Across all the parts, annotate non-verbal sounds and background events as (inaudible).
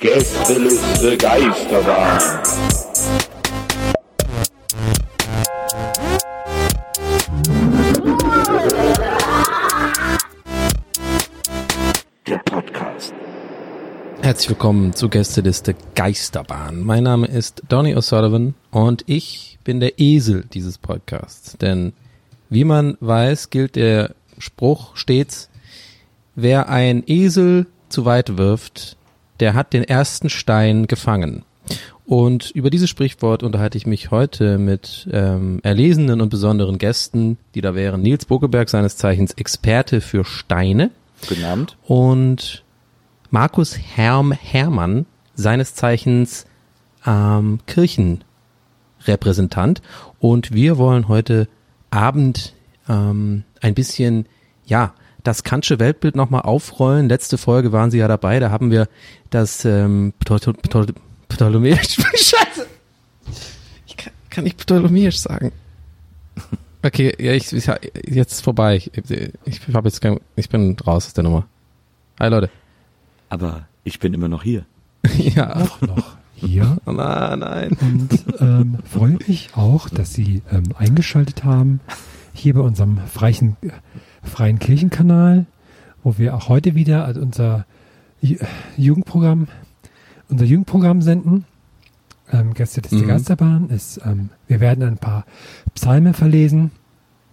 Gästeliste Geisterbahn. Der Podcast. Herzlich willkommen zu Gästeliste Geisterbahn. Mein Name ist Donny O'Sullivan und ich bin der Esel dieses Podcasts. Denn wie man weiß, gilt der Spruch stets, wer ein Esel zu weit wirft, der hat den ersten Stein gefangen. Und über dieses Sprichwort unterhalte ich mich heute mit ähm, erlesenen und besonderen Gästen, die da wären Nils Bokeberg, seines Zeichens Experte für Steine. Guten Abend. Und Markus Herm Hermann, seines Zeichens ähm, Kirchenrepräsentant. Und wir wollen heute Abend ähm, ein bisschen, ja, das Kantsche Weltbild nochmal aufrollen. Letzte Folge waren sie ja dabei, da haben wir das ähm, Ptol- Ptol- Ptolemäisch, (laughs) scheiße, ich kann, kann nicht Ptolemäisch sagen. Okay, ja, ich, ich jetzt vorbei. Ich, ich habe jetzt kein, ich bin raus aus der Nummer. Hi Leute. Aber ich bin immer noch hier. (laughs) ja. auch noch hier Oh, (laughs) na, nein. und ähm, freue mich auch, dass Sie ähm, eingeschaltet haben hier bei unserem freien, freien Kirchenkanal, wo wir auch heute wieder unser Ju- Jugendprogramm, unser Jugendprogramm senden. Ähm, Gäste des Mhm. Geisterbahn ist, ähm, wir werden ein paar Psalmen verlesen,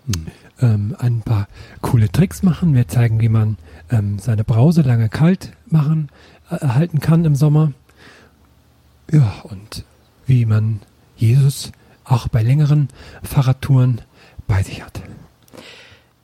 Hm. ähm, ein paar coole Tricks machen. Wir zeigen, wie man ähm, seine Brause lange kalt machen, äh, halten kann im Sommer. Ja, und wie man Jesus auch bei längeren Fahrradtouren bei sich hat.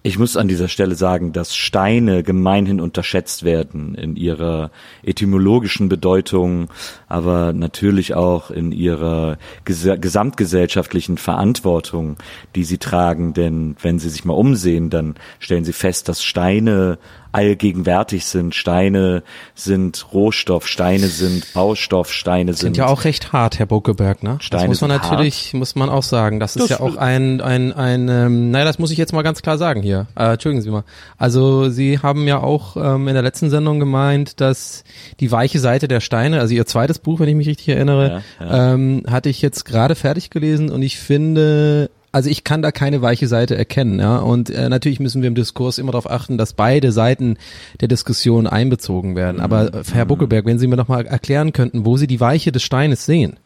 Ich muss an dieser Stelle sagen, dass Steine gemeinhin unterschätzt werden in ihrer etymologischen Bedeutung, aber natürlich auch in ihrer gesa gesamtgesellschaftlichen Verantwortung, die sie tragen. Denn wenn sie sich mal umsehen, dann stellen sie fest, dass Steine allgegenwärtig sind. Steine sind Rohstoff, Steine sind Baustoff, Steine sind, Sind ja auch recht hart, Herr Bokeberg, ne? Steine das muss man natürlich, muss man auch sagen. Das ist Das- ja auch ein, ein, ein, ähm, naja, das muss ich jetzt mal ganz klar sagen hier. Äh, entschuldigen Sie mal. Also Sie haben ja auch ähm, in der letzten Sendung gemeint, dass die weiche Seite der Steine, also Ihr zweites Buch, wenn ich mich richtig erinnere, Ja, Ähm, hatte ich jetzt gerade fertig gelesen und ich finde, also ich kann da keine weiche Seite erkennen, ja. Und äh, natürlich müssen wir im Diskurs immer darauf achten, dass beide Seiten der Diskussion einbezogen werden. Aber äh, Herr Buckelberg, wenn Sie mir noch mal erklären könnten, wo Sie die Weiche des Steines sehen.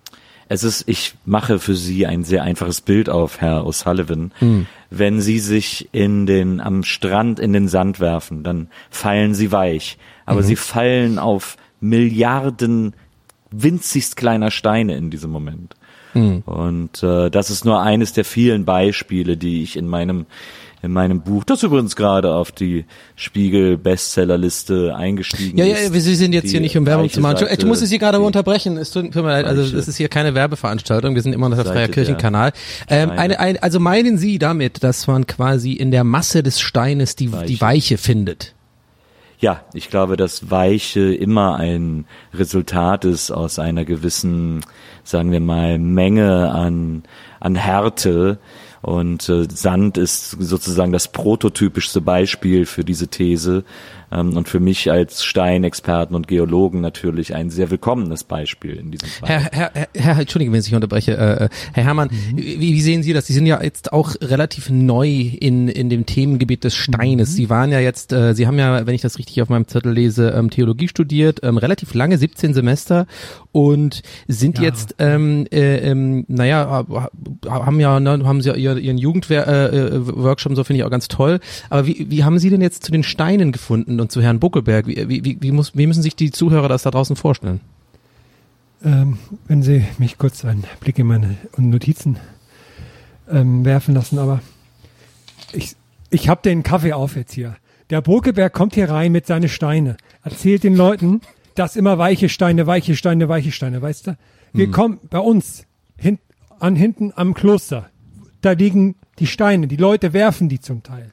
Es ist, ich mache für Sie ein sehr einfaches Bild auf, Herr O'Sullivan. Wenn Sie sich in den, am Strand in den Sand werfen, dann fallen Sie weich. Aber Sie fallen auf Milliarden winzigst kleiner Steine in diesem Moment. Und äh, das ist nur eines der vielen Beispiele, die ich in meinem in meinem Buch, das übrigens gerade auf die Spiegel Bestsellerliste eingestiegen Ja, ja, ist. Sie sind jetzt hier nicht um Werbung zu machen. Seite, Ich muss es hier gerade unterbrechen. Es tut mir leid, also es ist hier keine Werbeveranstaltung. Wir sind immer noch der Seite Freie der Kirchenkanal. Ähm, eine, ein, also meinen Sie damit, dass man quasi in der Masse des Steines die, die Weiche findet? Ja, ich glaube, dass Weiche immer ein Resultat ist aus einer gewissen, sagen wir mal, Menge an, an Härte. Und äh, Sand ist sozusagen das prototypischste Beispiel für diese These. Ähm, und für mich als Steinexperten und Geologen natürlich ein sehr willkommenes Beispiel in diesem Fall. Herr, Herr, Herr, Herr Entschuldigung, wenn ich unterbreche. Äh, Herr Herrmann, Mhm. wie, wie sehen Sie das? Sie sind ja jetzt auch relativ neu in, in dem Themengebiet des Steines. Mhm. Sie waren ja jetzt, äh, Sie haben ja, wenn ich das richtig auf meinem Zettel lese, ähm, Theologie studiert, ähm, relativ lange, 17 Semester und sind Ja. jetzt, ähm, äh, ähm, naja, haben ja, ne, haben Sie ja ihr- Ihren Jugendworkshop, äh, äh, Workshop, so finde ich auch ganz toll. Aber wie, wie haben Sie denn jetzt zu den Steinen gefunden und zu Herrn Buckelberg? Wie, wie, wie, muss, wie müssen sich die Zuhörer das da draußen vorstellen? Ähm, wenn Sie mich kurz einen Blick in meine Notizen ähm, werfen lassen, aber ich, ich habe den Kaffee auf jetzt hier. Der Burkeberg kommt hier rein mit seinen Steine, erzählt den Leuten, dass immer weiche Steine, weiche Steine, weiche Steine, weißt du? Wir kommen bei uns hin, an hinten am Kloster. Da liegen die Steine, die Leute werfen die zum Teil.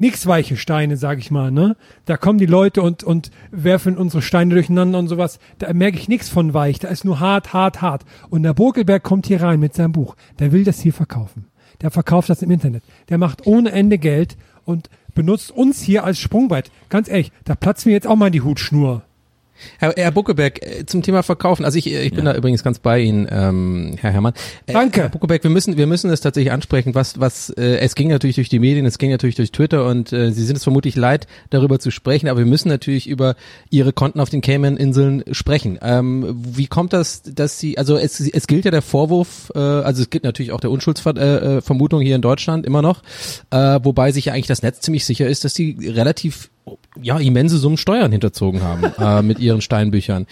Nix weiche Steine, sag ich mal, ne? Da kommen die Leute und, und werfen unsere Steine durcheinander und sowas. Da merke ich nichts von weich. Da ist nur hart, hart, hart. Und der Burkelberg kommt hier rein mit seinem Buch. Der will das hier verkaufen. Der verkauft das im Internet. Der macht ohne Ende Geld und benutzt uns hier als Sprungbrett. Ganz ehrlich, da platzt mir jetzt auch mal die Hutschnur. Herr, Herr Buckeberg, äh, zum Thema Verkaufen. Also ich, äh, ich bin da übrigens ganz bei Ihnen, ähm, Herr Herrmann. Äh, Danke. Herr Buckeberg, wir müssen, wir müssen es tatsächlich ansprechen, was, was, äh, es ging natürlich durch die Medien, es ging natürlich durch Twitter und äh, Sie sind es vermutlich leid, darüber zu sprechen, aber wir müssen natürlich über Ihre Konten auf den Cayman-Inseln sprechen. Ähm, wie kommt das, dass Sie, also es, es gilt ja der Vorwurf, äh, also es gilt natürlich auch der Unschuldsvermutung äh, Vermutung hier in Deutschland immer noch, äh, wobei sich ja eigentlich das Netz ziemlich sicher ist, dass Sie relativ ja, immense Summen Steuern hinterzogen haben äh, (laughs) mit ihren Steinbüchern.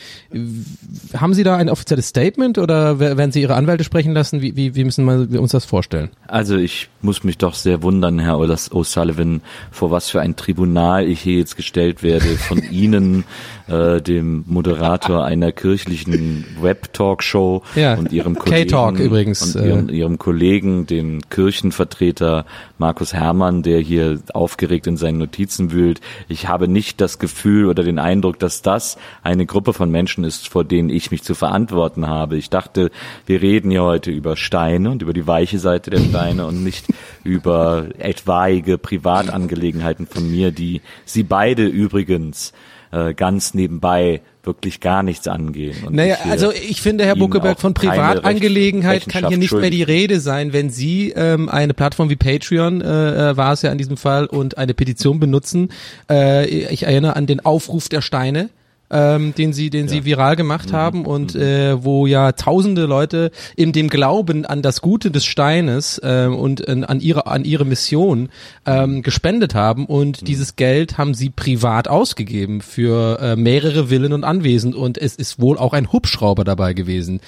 Haben Sie da ein offizielles Statement oder wer- werden Sie Ihre Anwälte sprechen lassen? Wie, wie, wie müssen wir uns das vorstellen? Also ich muss mich doch sehr wundern, Herr O'Sullivan, vor was für ein Tribunal ich hier jetzt gestellt werde von (laughs) Ihnen, äh, dem Moderator einer kirchlichen Web-Talkshow Ja, und Ihrem Kollegen K-Talk übrigens, und äh. ihrem, Ihrem Kollegen, dem Kirchenvertreter Markus Herrmann, der hier aufgeregt in seinen Notizen wühlt. Ich habe nicht das Gefühl oder den Eindruck, dass das eine Gruppe von Menschen ist, vor denen ich mich zu verantworten habe. Ich dachte, wir reden hier heute über Steine und über die weiche Seite der Steine und nicht über etwaige Privatangelegenheiten von mir, die Sie beide übrigens äh, ganz nebenbei wirklich gar nichts angehen. Und Naja, ich, äh, also ich finde, Herr Buckeberg, von Privatangelegenheit kann hier nicht mehr die Rede sein, wenn Sie ähm, eine Plattform wie Patreon, äh, äh, war es ja in diesem Fall, und eine Petition benutzen. Äh, ich erinnere an den Aufruf der Steine. Ähm, den sie, den sie viral gemacht haben und äh, wo ja tausende Leute in dem Glauben an das Gute des Steines ähm, und an, an ihre an ihre Mission ähm, gespendet haben. Und dieses Geld haben sie privat ausgegeben für äh, mehrere Villen und Anwesen. Und es ist wohl auch ein Hubschrauber dabei gewesen.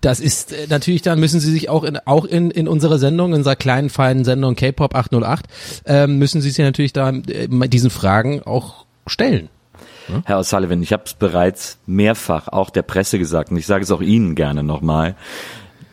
Das ist äh, natürlich, dann müssen Sie sich auch in, auch in, in unserer Sendung, in unserer kleinen, feinen Sendung K-Pop 808, ähm, müssen Sie sich natürlich da äh, diesen Fragen auch stellen. Herr O'Sullivan, ich habe es bereits mehrfach auch der Presse gesagt und ich sage es auch Ihnen gerne nochmal.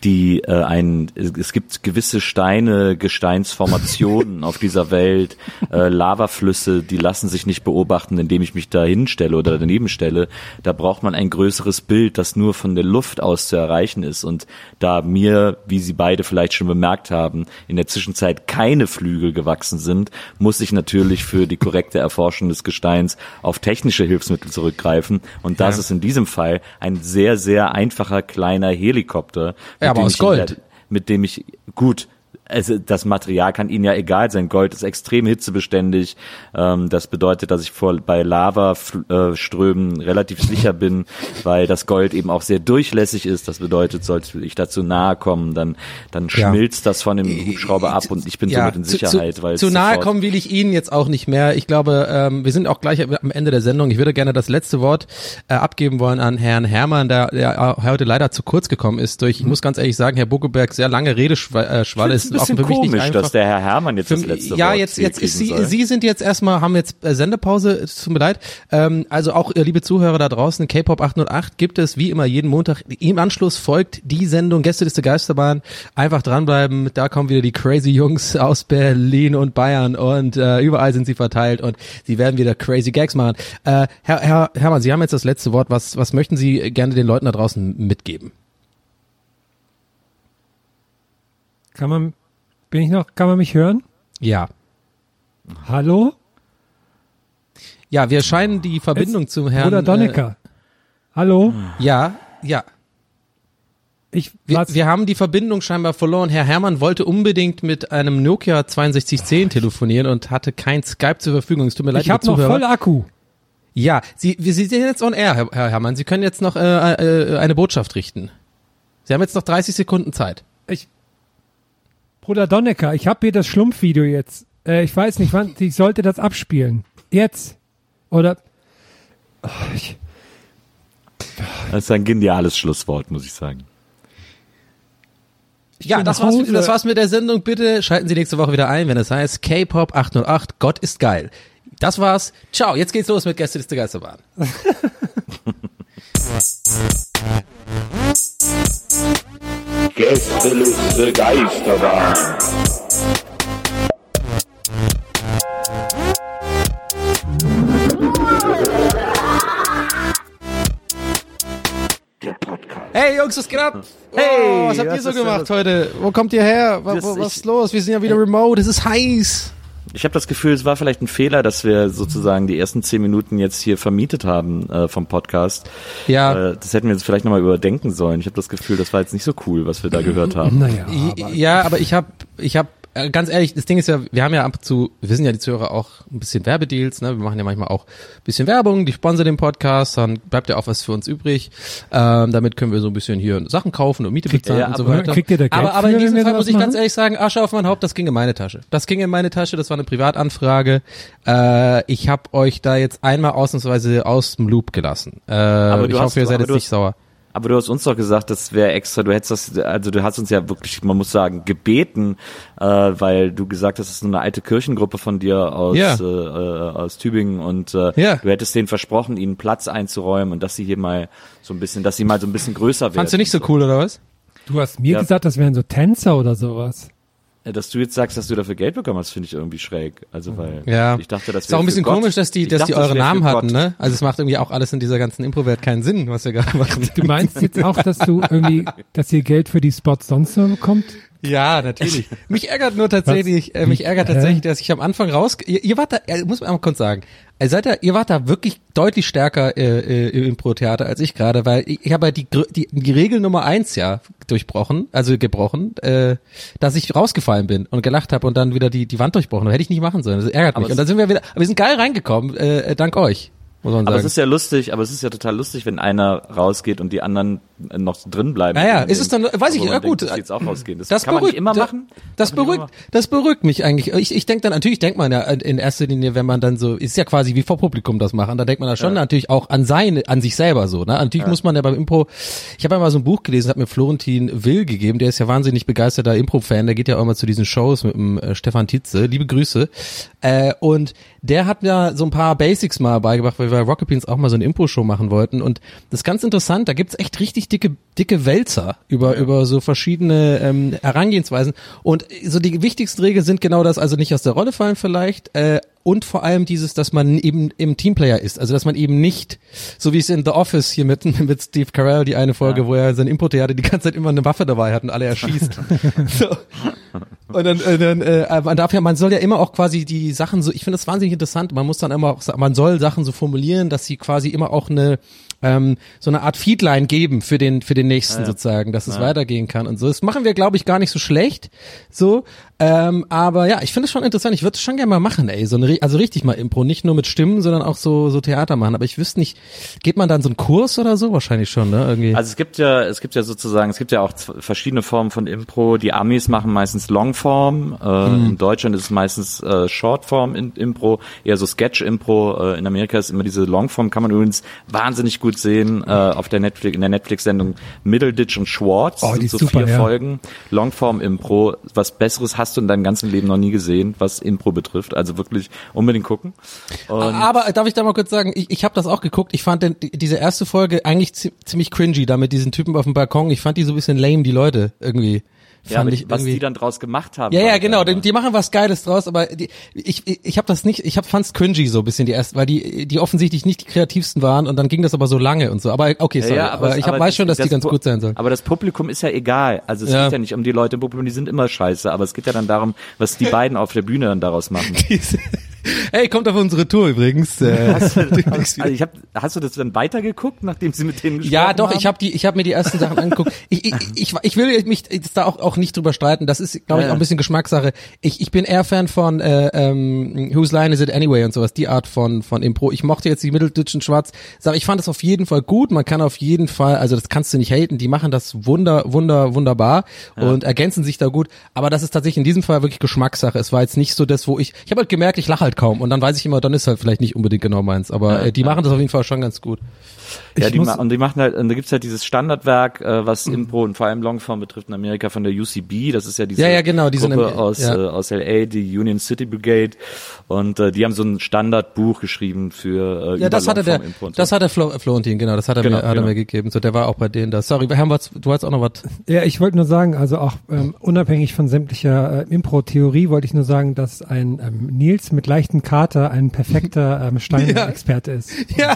Die äh, ein es gibt gewisse Steine, Gesteinsformationen auf dieser Welt, äh, Lavaflüsse, die lassen sich nicht beobachten, indem ich mich da hinstelle oder daneben stelle. Da braucht man ein größeres Bild, das nur von der Luft aus zu erreichen ist. Und da mir, wie Sie beide vielleicht schon bemerkt haben, in der Zwischenzeit keine Flügel gewachsen sind, muss ich natürlich für die korrekte Erforschung des Gesteins auf technische Hilfsmittel zurückgreifen. Und das Ja. ist in diesem Fall ein sehr, sehr einfacher kleiner Helikopter. Ja, aber aus Gold. mit dem ich, gut, also das Material kann Ihnen ja egal sein. Gold ist extrem hitzebeständig. Ähm, das bedeutet, dass ich vor, bei Lavaströmen relativ sicher bin, (laughs) weil das Gold eben auch sehr durchlässig ist. Das bedeutet, sollte ich dazu nahe kommen, dann, dann Ja. schmilzt das von dem Hubschrauber ab und ich bin somit in zu- Sicherheit. Zu, weil es zu nahe kommen will ich Ihnen jetzt auch nicht mehr. Ich glaube, ähm, wir sind auch gleich am Ende der Sendung. Ich würde gerne das letzte Wort äh, abgeben wollen an Herrn Herrmann, der, der heute leider zu kurz gekommen ist. Durch, ich muss ganz ehrlich sagen, Herr Buckeberg, sehr lange Redeschwalle äh, ist (laughs) bisschen für mich nicht komisch, dass der Herr Herrmann jetzt das Für- letzte ja, Wort jetzt, jetzt ist Sie, soll. Sie sind jetzt erstmal, haben jetzt äh, Sendepause, es tut mir leid. Ähm, also auch, äh, liebe Zuhörer da draußen, K-Pop 808 gibt es wie immer jeden Montag. Im Anschluss folgt die Sendung Gästeliste Geisterbahn. Einfach dranbleiben, da kommen wieder die crazy Jungs aus Berlin und Bayern und äh, überall sind sie verteilt und sie werden wieder crazy Gags machen. Äh, Herr, Herr Hermann, Sie haben jetzt das letzte Wort. Was, was möchten Sie gerne den Leuten da draußen mitgeben? Kann man, bin ich noch, kann man mich hören? Ja. Hallo? Ja, wir scheinen die Verbindung zum Herrn. Bruder Donnecker. Hallo? Äh, ja, ja. Ich, Wir, wir haben die Verbindung scheinbar verloren. Herr Herrmann wollte unbedingt mit einem Nokia 6210 telefonieren und hatte kein Skype zur Verfügung. Es tut mir leid, ich habe noch voll Akku. Ja, Sie, Sie sind jetzt on air, Herr, Herr Herrmann. Sie können jetzt noch äh, äh, eine Botschaft richten. Sie haben jetzt noch 30 Sekunden Zeit. Ich, Bruder Donnecker, ich habe hier das Schlumpfvideo jetzt. Äh, ich weiß nicht, wann. Ich sollte das abspielen. Jetzt. Oder. Oh, ich, Das ist ein geniales Schlusswort, muss ich sagen. Ja, bin das war's, mit, das war's mit der Sendung. Bitte schalten Sie nächste Woche wieder ein, wenn es heißt K-Pop 808, Gott ist geil. Das war's. Ciao, jetzt geht's los mit Gästeliste Geisterbahn. (laughs) Gästeliste Geisterbahn. Hey Jungs, was geht ab? Hey, oh, was habt ihr was so gemacht heute? Wo kommt ihr her? Was ich- ist los? Wir sind ja wieder remote, es ist heiß. Ich habe das Gefühl, es war vielleicht ein Fehler, dass wir sozusagen die ersten zehn Minuten jetzt hier vermietet haben äh, vom Podcast. Ja. Äh, das hätten wir jetzt vielleicht nochmal überdenken sollen. Ich habe das Gefühl, das war jetzt nicht so cool, was wir da gehört haben. naja. I- ja, aber ich habe, ich habe, äh, ganz ehrlich, das Ding ist ja, wir haben ja ab und zu, wir wissen ja die Zuhörer auch ein bisschen Werbedeals, ne? Wir machen ja manchmal auch ein bisschen Werbung, die sponsern den Podcast, dann bleibt ja auch was für uns übrig. Ähm, damit können wir so ein bisschen hier Sachen kaufen und Miete bezahlen ja, und so aber weiter. kriegt ihr da Geld aber, aber in diesem Fall muss ich ganz machen? ehrlich sagen, Asche auf mein Haupt, das ging in meine Tasche. Das ging in meine Tasche, das war eine Privatanfrage. Äh, ich habe euch da jetzt einmal ausnahmsweise aus dem Loop gelassen. Äh, du ich hoffe, ihr seid aber jetzt nicht sauer. Aber du hast uns doch gesagt, das wäre extra, du hättest das, also du hast uns ja wirklich, man muss sagen, gebeten, äh, weil du gesagt hast, es ist eine alte Kirchengruppe von dir aus, Ja. äh, äh, aus Tübingen und äh, Ja. du hättest denen versprochen, ihnen Platz einzuräumen und dass sie hier mal so ein bisschen, dass sie mal so ein bisschen größer werden. Fandst du nicht so cool, oder was? Du hast mir Ja. gesagt, das wären so Tänzer oder sowas. Dass du jetzt sagst, dass du dafür Geld bekommen hast, finde ich irgendwie schräg. Also weil Ja. ich dachte, das ist auch ein bisschen komisch, dass die, Ich dass die dachte, das eure Namen hatten, ne? Also es macht irgendwie auch alles in dieser ganzen Impro-Welt keinen Sinn, was wir gerade (laughs) machen. Du meinst jetzt auch, dass du irgendwie, dass ihr Geld für die Spots sonst so bekommt? Ja, natürlich. (laughs) Mich ärgert nur tatsächlich, äh, mich ärgert tatsächlich, dass ich am Anfang raus, ihr, ihr wart da, äh, muss man einmal kurz sagen, ihr seid da, ihr wart da wirklich deutlich stärker äh, äh, im Impro-Theater als ich gerade, weil ich, ich habe ja die, die, die Regel Nummer eins ja durchbrochen, also gebrochen, äh, dass ich rausgefallen bin und gelacht habe und dann wieder die, die Wand durchbrochen. Hätte ich nicht machen sollen. Das ärgert Aber mich. Und dann sind wir wieder, aber wir sind geil reingekommen, äh, äh, dank euch, muss man Aber sagen. es ist ja lustig, aber es ist ja total lustig, wenn einer rausgeht und die anderen äh, noch drin bleiben. Naja, ist es dann, weiß ich, man ja denkt, gut. die jetzt auch rausgehen. Das, Das kann man beruhigt, nicht immer machen. Das man nicht beruhigt, das beruhigt mich eigentlich. Ich, ich denke dann, natürlich denkt man ja in erster Linie, wenn man dann so, ist ja quasi wie vor Publikum das machen, da denkt man da schon natürlich auch an seine, an sich selber so, ne? Natürlich muss man ja beim Impro, ich habe ja mal so ein Buch gelesen, hat mir Florentin Will gegeben, der ist ja wahnsinnig begeisterter Impro-Fan, der geht ja auch immer zu diesen Shows mit dem äh, Stefan Tietze, liebe Grüße. Äh, und der hat mir so ein paar Basics mal beigebracht, weil wir bei Rocket Beans auch mal so eine Impro-Show machen wollten. Und das ist ganz interessant, da gibt's echt richtig dicke, dicke Wälzer über, über so verschiedene ähm, Herangehensweisen. Und so die wichtigsten Regeln sind genau das, also nicht aus der Rolle fallen vielleicht, äh, und vor allem dieses, dass man eben im Teamplayer ist. Also dass man eben nicht, so wie es in The Office hier mit, (laughs) mit Steve Carell, die eine Folge, wo er sein Impro-Theater die ganze Zeit immer eine Waffe dabei hat und alle erschießt. (laughs) so. Und dann, äh, dann äh, man darf ja, man soll ja immer auch quasi die Sachen so, ich finde das wahnsinnig interessant, man muss dann immer auch, man soll Sachen so formulieren, dass sie quasi immer auch eine ähm, so eine Art Feedline geben für den für den nächsten sozusagen, dass es weitergehen kann und so. Das machen wir, glaube ich, gar nicht so schlecht, so. Ähm, aber ja, ich finde es schon interessant. Ich würde es schon gerne mal machen, ey, so eine, also richtig mal Impro, nicht nur mit Stimmen, sondern auch so so Theater machen. Aber ich wüsste nicht, geht man dann so einen Kurs oder so? Wahrscheinlich schon, ne? Irgendwie. Also es gibt ja, es gibt ja sozusagen, es gibt ja auch verschiedene Formen von Impro. Die Amis machen meistens Longform. Äh, Mhm. In Deutschland ist es meistens äh, Shortform Impro, eher so Sketch-Impro. Äh, in Amerika ist immer diese Longform, kann man übrigens wahnsinnig gut sehen äh, auf der Netflix, in der Netflix-Sendung Middleditch und Schwartz. Oh, die sind so super, vier ja. Folgen. Longform-Impro. Was Besseres hast du in deinem ganzen Leben noch nie gesehen, was Impro betrifft. Also wirklich unbedingt gucken. Und Aber darf ich da mal kurz sagen, ich, ich habe das auch geguckt. Ich fand denn die- diese erste Folge eigentlich zi ziemlich cringy, da mit diesen Typen auf dem Balkon. Ich fand die so ein bisschen lame, die Leute irgendwie. Fand ja, aber ich was irgendwie. die dann draus gemacht haben. ja, ja, genau. Die, die machen was Geiles draus, aber die, ich, ich, ich habe das nicht. Ich hab, fand's cringy so ein bisschen die erste, weil die, die offensichtlich nicht die kreativsten waren und dann ging das aber so lange und so. Aber okay, sorry. aber, ich hab, weiß schon, dass die ganz Pu- gut sein sollen. Aber das Publikum ist ja egal. Also es Ja. geht ja nicht um die Leute im Publikum, die sind immer scheiße. Aber es geht ja dann darum, was die beiden auf der Bühne dann daraus machen. (laughs) Hey, kommt auf unsere Tour übrigens. Äh, (laughs) (laughs) also ich hab, hast du das dann weitergeguckt, nachdem sie mit denen gesprochen ja, doch, haben? ich habe die, ich habe mir die ersten Sachen angeguckt. Ich, ich, ich, ich will mich jetzt da auch, auch nicht drüber streiten. Das ist, glaube ich, Ja. auch ein bisschen Geschmackssache. Ich, ich bin eher Fan von äh, ähm, Whose Line Is It Anyway und sowas, die Art von von Impro. Ich mochte jetzt die Mitteldeutschen Schwarz. Sag, ich fand das auf jeden Fall gut. Man kann auf jeden Fall, also das kannst du nicht haten. Die machen das wunder, wunder, wunderbar und ergänzen sich da gut. Aber das ist tatsächlich in diesem Fall wirklich Geschmackssache. Es war jetzt nicht so das, wo ich, ich habe halt gemerkt, ich lache halt kaum und dann weiß ich immer, dann ist halt vielleicht nicht unbedingt genau meins. Aber äh, die machen das auf jeden Fall schon ganz gut. Ja, die muss- ma und die machen halt, und da gibt's halt dieses Standardwerk, äh, was Impro und vor allem Longform betrifft in Amerika von der UCB. Das ist ja diese Ja, ja, genau, die sind Gruppe im- aus, ja. äh, aus LA, die Union City Brigade. Und äh, die haben so ein Standardbuch geschrieben für äh, Ja, das hatte der, so. das hat der Flo, Florentin, genau, das hat er, Genau, mir, hat er genau. mir gegeben. So, der war auch bei denen da. Sorry, wir haben was, du hast auch noch was. Ja, ich wollte nur sagen, also auch ähm, unabhängig von sämtlicher äh, Impro-Theorie, wollte ich nur sagen, dass ein ähm, Nils mit leichten Kater ein perfekter ähm, (laughs) Stein-Experte ist. Ja,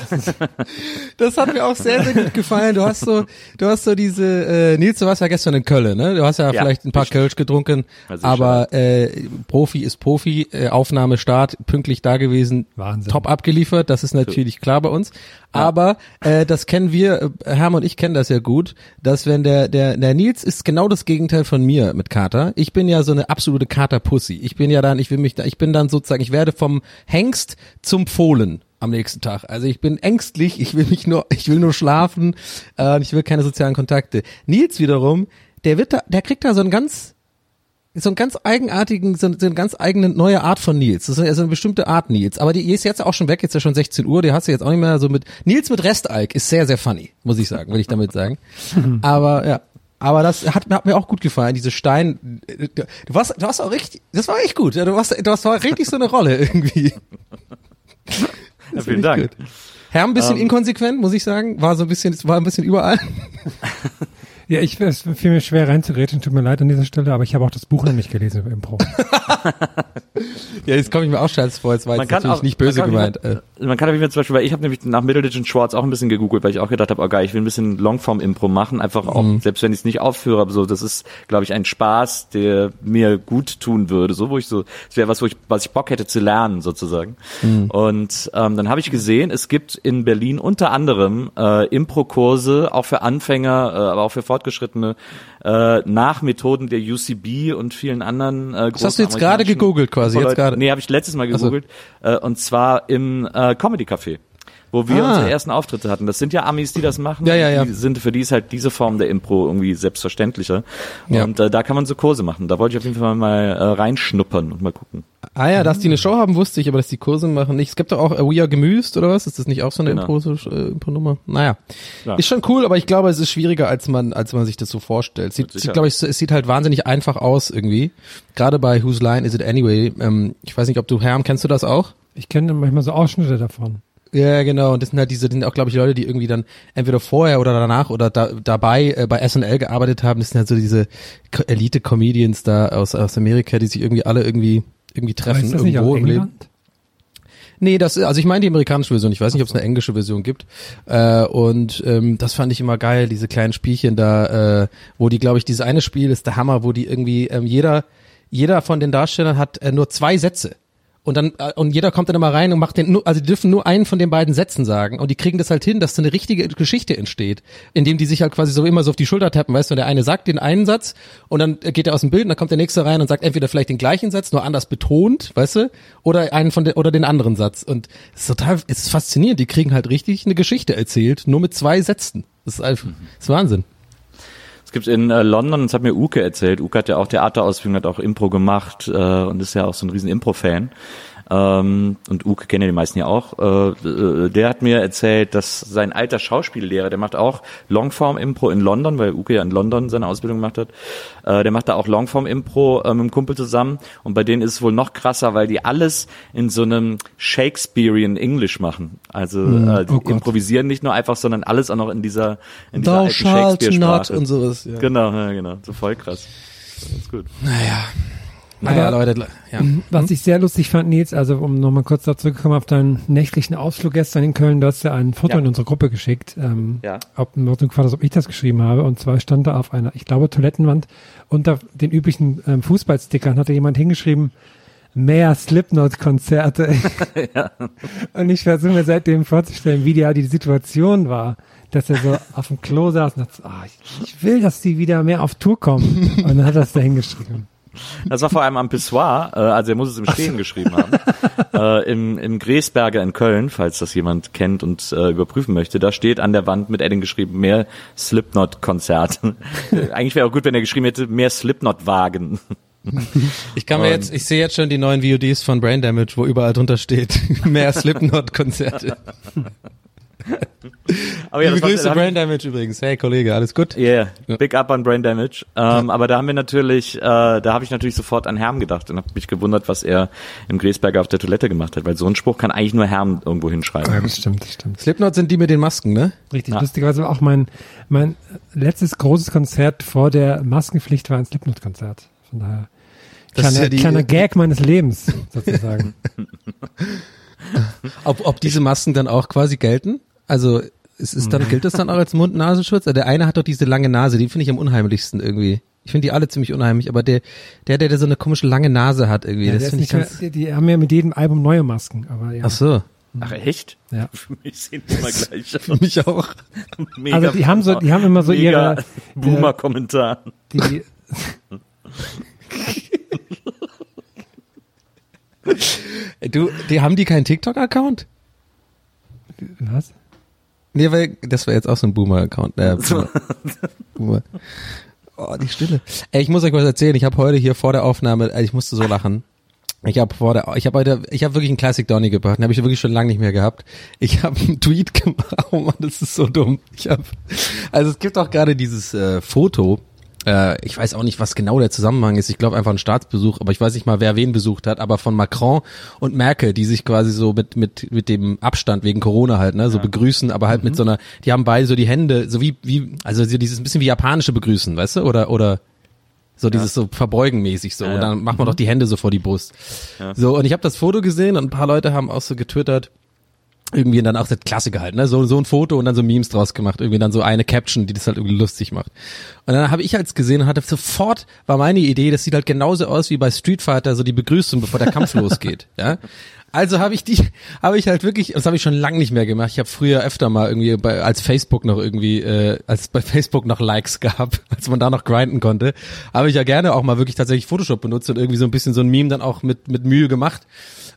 das hat mir auch sehr, sehr gut gefallen. Du hast so, du hast so diese, äh, Nils, du warst ja gestern in Köln, ne? Du hast ja, Ja, vielleicht ein paar. Kölsch getrunken, Ja, sicher. aber äh, Profi ist Profi, äh, Aufnahme, Start, pünktlich da gewesen, Wahnsinn. top abgeliefert, das ist natürlich klar bei uns. Aber äh, das kennen wir, äh, Herm und ich kennen das ja gut, dass wenn der, der, der Nils ist genau das Gegenteil von mir mit Kater. Ich bin ja so eine absolute Kater-Pussy. Ich bin ja dann, ich will mich da, ich bin dann sozusagen, ich werde vom Hengst zum Fohlen am nächsten Tag. Also ich bin ängstlich, ich will mich nur, ich will nur schlafen, äh, ich will keine sozialen Kontakte. Nils wiederum, der wird da, der kriegt da so einen ganz, so einen ganz eigenartigen, so, so eine ganz eigene neue Art von Nils. Das ist ja so eine bestimmte Art Nils. Aber die ist jetzt auch schon weg, jetzt ist ja schon 16 Uhr, die hast du jetzt auch nicht mehr so mit, Nils mit Restalk ist sehr, sehr funny, muss ich sagen, will ich damit sagen. (laughs) Aber, ja. Aber das hat, hat mir auch gut gefallen, diese Stein, du warst, du warst auch richtig, das war echt gut, du warst, du warst war richtig so eine Rolle (laughs) irgendwie. ja, vielen Dank. Gut. Herr, ein bisschen Ähm. inkonsequent, muss ich sagen. War so ein bisschen, war ein bisschen überall. (laughs) Ja, ich es fiel mir schwer reinzugrätschen, tut mir leid an dieser Stelle, aber ich habe auch das Buch noch nicht gelesen über Impro. (laughs) Ja, jetzt komme ich mir auch scheiße vor, jetzt war Man jetzt kann natürlich auch, nicht böse man gemeint. Äh. Man kann Fall zum Beispiel, weil ich habe nämlich nach Middleditch Schwartz auch ein bisschen gegoogelt, weil ich auch gedacht habe, oh geil, ich will ein bisschen Longform-Impro machen, einfach auch, Mhm. selbst wenn ich es nicht aufführe, aber so, das ist, glaube ich, ein Spaß, der mir gut tun würde, so wo ich so, es wäre was, wo ich, was ich Bock hätte zu lernen, sozusagen. Mhm. Und ähm, dann habe ich gesehen, es gibt in Berlin unter anderem äh, Impro-Kurse, auch für Anfänger, äh, aber auch für Fortgeschrittene, äh, nach Methoden der UCB und vielen anderen äh, Das hast du jetzt gerade gegoogelt quasi, jetzt gerade. Nee, habe ich letztes Mal gegoogelt. Äh, und zwar im äh, Comedy Café. Wo wir Ah. unsere ersten Auftritte hatten. Das sind ja Amis, die das machen. Ja, ja, ja. Die sind, für die ist halt diese Form der Impro irgendwie selbstverständlicher. Ja. Und äh, da kann man so Kurse machen. Da wollte ich auf jeden Fall mal äh, reinschnuppern und mal gucken. Ah ja, dass die eine Show haben, wusste ich, aber dass die Kurse machen nicht. Es gibt doch auch äh, We Are Gemüst oder was? Ist das nicht auch so eine Genau. Impro, äh, Impro-Nummer? Naja. Ja. Ist schon cool, aber ich glaube, es ist schwieriger, als man, als man sich das so vorstellt. Sieht, sieht glaube ich, es sieht halt wahnsinnig einfach aus irgendwie. Gerade bei Whose Line Is It Anyway? Ähm, ich weiß nicht, ob du, Herm, kennst du das auch? Ich kenne manchmal so Ausschnitte davon. Ja, genau. Und das sind halt diese, das sind auch, glaube ich, Leute, die irgendwie dann entweder vorher oder danach oder da, dabei äh, bei SNL gearbeitet haben. Das sind halt so diese Elite-Comedians da aus, aus Amerika, die sich irgendwie alle irgendwie irgendwie treffen nicht irgendwo aus im Leben. Nee, das, also ich meine die amerikanische Version. Ich weiß nicht, ob es eine englische Version gibt. Äh, und ähm, das fand ich immer geil, diese kleinen Spielchen da, äh, wo die, glaube ich, dieses eine Spiel ist der Hammer, wo die irgendwie ähm, jeder, jeder von den Darstellern hat äh, nur zwei Sätze. Und dann äh, und jeder kommt dann immer rein und macht den nur, also die dürfen nur einen von den beiden Sätzen sagen und die kriegen das halt hin, dass so eine richtige Geschichte entsteht, indem die sich halt quasi so immer so auf die Schulter tappen, weißt du, und der eine sagt den einen Satz und dann geht er aus dem Bild und dann kommt der nächste rein und sagt entweder vielleicht den gleichen Satz, nur anders betont, weißt du, oder einen von den oder den anderen Satz und es ist total es ist faszinierend, die kriegen halt richtig eine Geschichte erzählt, nur mit zwei Sätzen. Das ist einfach, das ist Wahnsinn. Es gibt in äh, London, das hat mir Uke erzählt, Uke hat ja auch Theaterausbildung, hat auch Impro gemacht äh, und ist ja auch so ein riesen Impro-Fan. Ähm, und Uke kennen ja die meisten ja auch. Äh, äh, der hat mir erzählt, dass sein alter Schauspiellehrer, der macht auch Longform-Impro in London, weil Uke ja in London seine Ausbildung gemacht hat. Äh, der macht da auch Longform-Impro äh, mit einem Kumpel zusammen. Und bei denen ist es wohl noch krasser, weil die alles in so einem Shakespearean English machen. Also äh, die oh improvisieren nicht nur einfach, sondern alles auch noch in dieser, in dieser alten Shakespeare-Sprache. und sowas. Ja. Genau, ja, genau. So voll krass. Ganz gut. Naja. Naja, Aber- Leute, ja. Was ich sehr lustig fand, Nils, also um nochmal kurz dazu zurückzukommen auf deinen nächtlichen Ausflug gestern in Köln, du hast ja ein Foto Ja. in unsere Gruppe geschickt, ähm, Ja. ob, ob ich das geschrieben habe, und zwar stand da auf einer, ich glaube, Toilettenwand unter den üblichen ähm, Fußballstickern hatte jemand hingeschrieben, mehr Slipknot-Konzerte. (laughs) (laughs) ja. Und ich versuche mir seitdem vorzustellen, wie die, die Situation war, dass er so auf dem Klo saß und dachte, oh, ich, ich will, dass die wieder mehr auf Tour kommen. (laughs) Und dann hat er es da hingeschrieben. Das war vor allem am Pissoir, äh, also er muss es im Stehen geschrieben haben. (laughs) äh, im, Im Gräsberger in Köln, falls das jemand kennt und äh, überprüfen möchte, da steht an der Wand mit Edding geschrieben, mehr Slipknot-Konzerte. (laughs) Eigentlich wäre auch gut, wenn er geschrieben hätte, mehr Slipknot-Wagen. (laughs) Ich kann mir jetzt, ich sehe jetzt schon die neuen VODs von Brain Damage, wo überall drunter steht, mehr Slipknot-Konzerte. Aber ja, Liebe Grüße, Brain Damage übrigens. Hey Kollege, alles gut? Yeah, big up an Brain Damage. Ähm, ja. Aber da haben wir natürlich, äh, da habe ich natürlich sofort an Herm gedacht und habe mich gewundert, was er im Gräsberger auf der Toilette gemacht hat, weil so ein Spruch kann eigentlich nur Herm irgendwo hinschreiben. Ja, das stimmt, das stimmt. Slipknot sind die mit den Masken, ne? Richtig, ja. lustigerweise auch mein, mein letztes großes Konzert vor der Maskenpflicht war ein Slipknot-Konzert. Von daher, kleiner, ja die, kleiner Gag meines Lebens, sozusagen. (laughs) ob, ob diese Masken dann auch quasi gelten? Also es ist dann, gilt das dann auch als Mund-Nasenschutz? Der eine hat doch diese lange Nase, die finde ich am unheimlichsten irgendwie. Ich finde die alle ziemlich unheimlich, aber der, der, der, der so eine komische lange Nase hat irgendwie, ja, das finde ich ganz. Mehr, die haben ja mit jedem Album neue Masken, aber ja. Ach so. Ach echt? Ja. Für (laughs) mich sehen die immer gleich Für (laughs) mich auch. Mega also die haben so, die haben immer so ihre Boomer-Kommentar. Die. (laughs) du, die haben die keinen TikTok-Account? Was? Nee, weil das war jetzt auch so ein Boomer-Account. Äh, Boomer. Boomer. Oh, die Stille. Ey, ich muss euch was erzählen. Ich habe heute hier vor der Aufnahme, also ich musste so lachen. Ich habe vor der, ich habe heute, ich habe wirklich einen Classic Donny gebracht. Den habe ich wirklich schon lange nicht mehr gehabt. Ich habe einen Tweet (laughs) gemacht. Oh Mann, das ist so dumm. Ich habe, also es gibt auch gerade dieses äh, Foto äh, ich weiß auch nicht, was genau der Zusammenhang ist. Ich glaube einfach ein Staatsbesuch, aber ich weiß nicht mal, wer wen besucht hat, aber von Macron und Merkel, die sich quasi so mit mit mit dem Abstand wegen Corona halt, ne, so ja. begrüßen, aber halt mhm. mit so einer, die haben beide so die Hände, so wie wie also dieses ein bisschen wie japanische begrüßen, weißt du, oder oder so dieses ja. so verbeugen mäßig so ja, und dann macht man mhm. doch die Hände so vor die Brust. So und ich habe das Foto gesehen und ein paar Leute haben auch so getwittert irgendwie dann auch das Klassiker halt, ne? So, so ein Foto und dann so Memes draus gemacht, irgendwie dann so eine Caption, die das halt irgendwie lustig macht. Und dann habe ich als gesehen und hatte sofort war meine Idee, das sieht halt genauso aus wie bei Street Fighter, so die Begrüßung, bevor der Kampf (laughs) losgeht. Ja. Also habe ich die, (laughs) habe ich halt wirklich, das habe ich schon lange nicht mehr gemacht. Ich habe früher öfter mal irgendwie bei, als Facebook noch irgendwie, äh, als bei Facebook noch Likes (laughs) gab, als man da noch grinden konnte, habe ich ja gerne auch mal wirklich tatsächlich Photoshop benutzt und irgendwie so ein bisschen so ein Meme dann auch mit mit Mühe gemacht.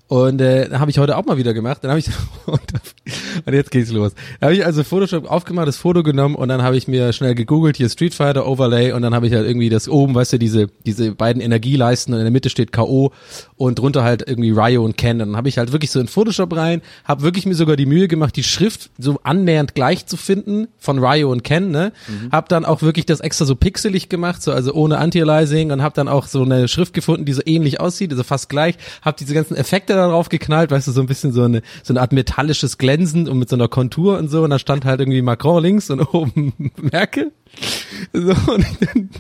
Und äh, habe ich heute auch mal wieder gemacht. Dann habe ich (laughs) und, jetzt geht's los. Habe ich also Photoshop aufgemacht, das Foto genommen und dann habe ich mir schnell gegoogelt hier Street Fighter Overlay und dann habe ich halt irgendwie das oben, weißt du, diese diese beiden Energieleisten und in der Mitte steht KO und drunter halt irgendwie Ryo und Ken. Und dann habe ich halt wirklich so in Photoshop rein, habe wirklich mir sogar die Mühe gemacht, die Schrift so annähernd gleich zu finden von Ryo und Ken, ne? Mhm. Hab dann auch wirklich das extra so pixelig gemacht, so also ohne Anti-Aliasing und habe dann auch so eine Schrift gefunden, die so ähnlich aussieht, also fast gleich, habe diese ganzen Effekte darauf geknallt, weißt du, so ein bisschen so eine, so eine Art metallisches Glänzen und mit so einer Kontur und so. Und da stand halt irgendwie Macron links und (laughs) oben Merkel. So, und dann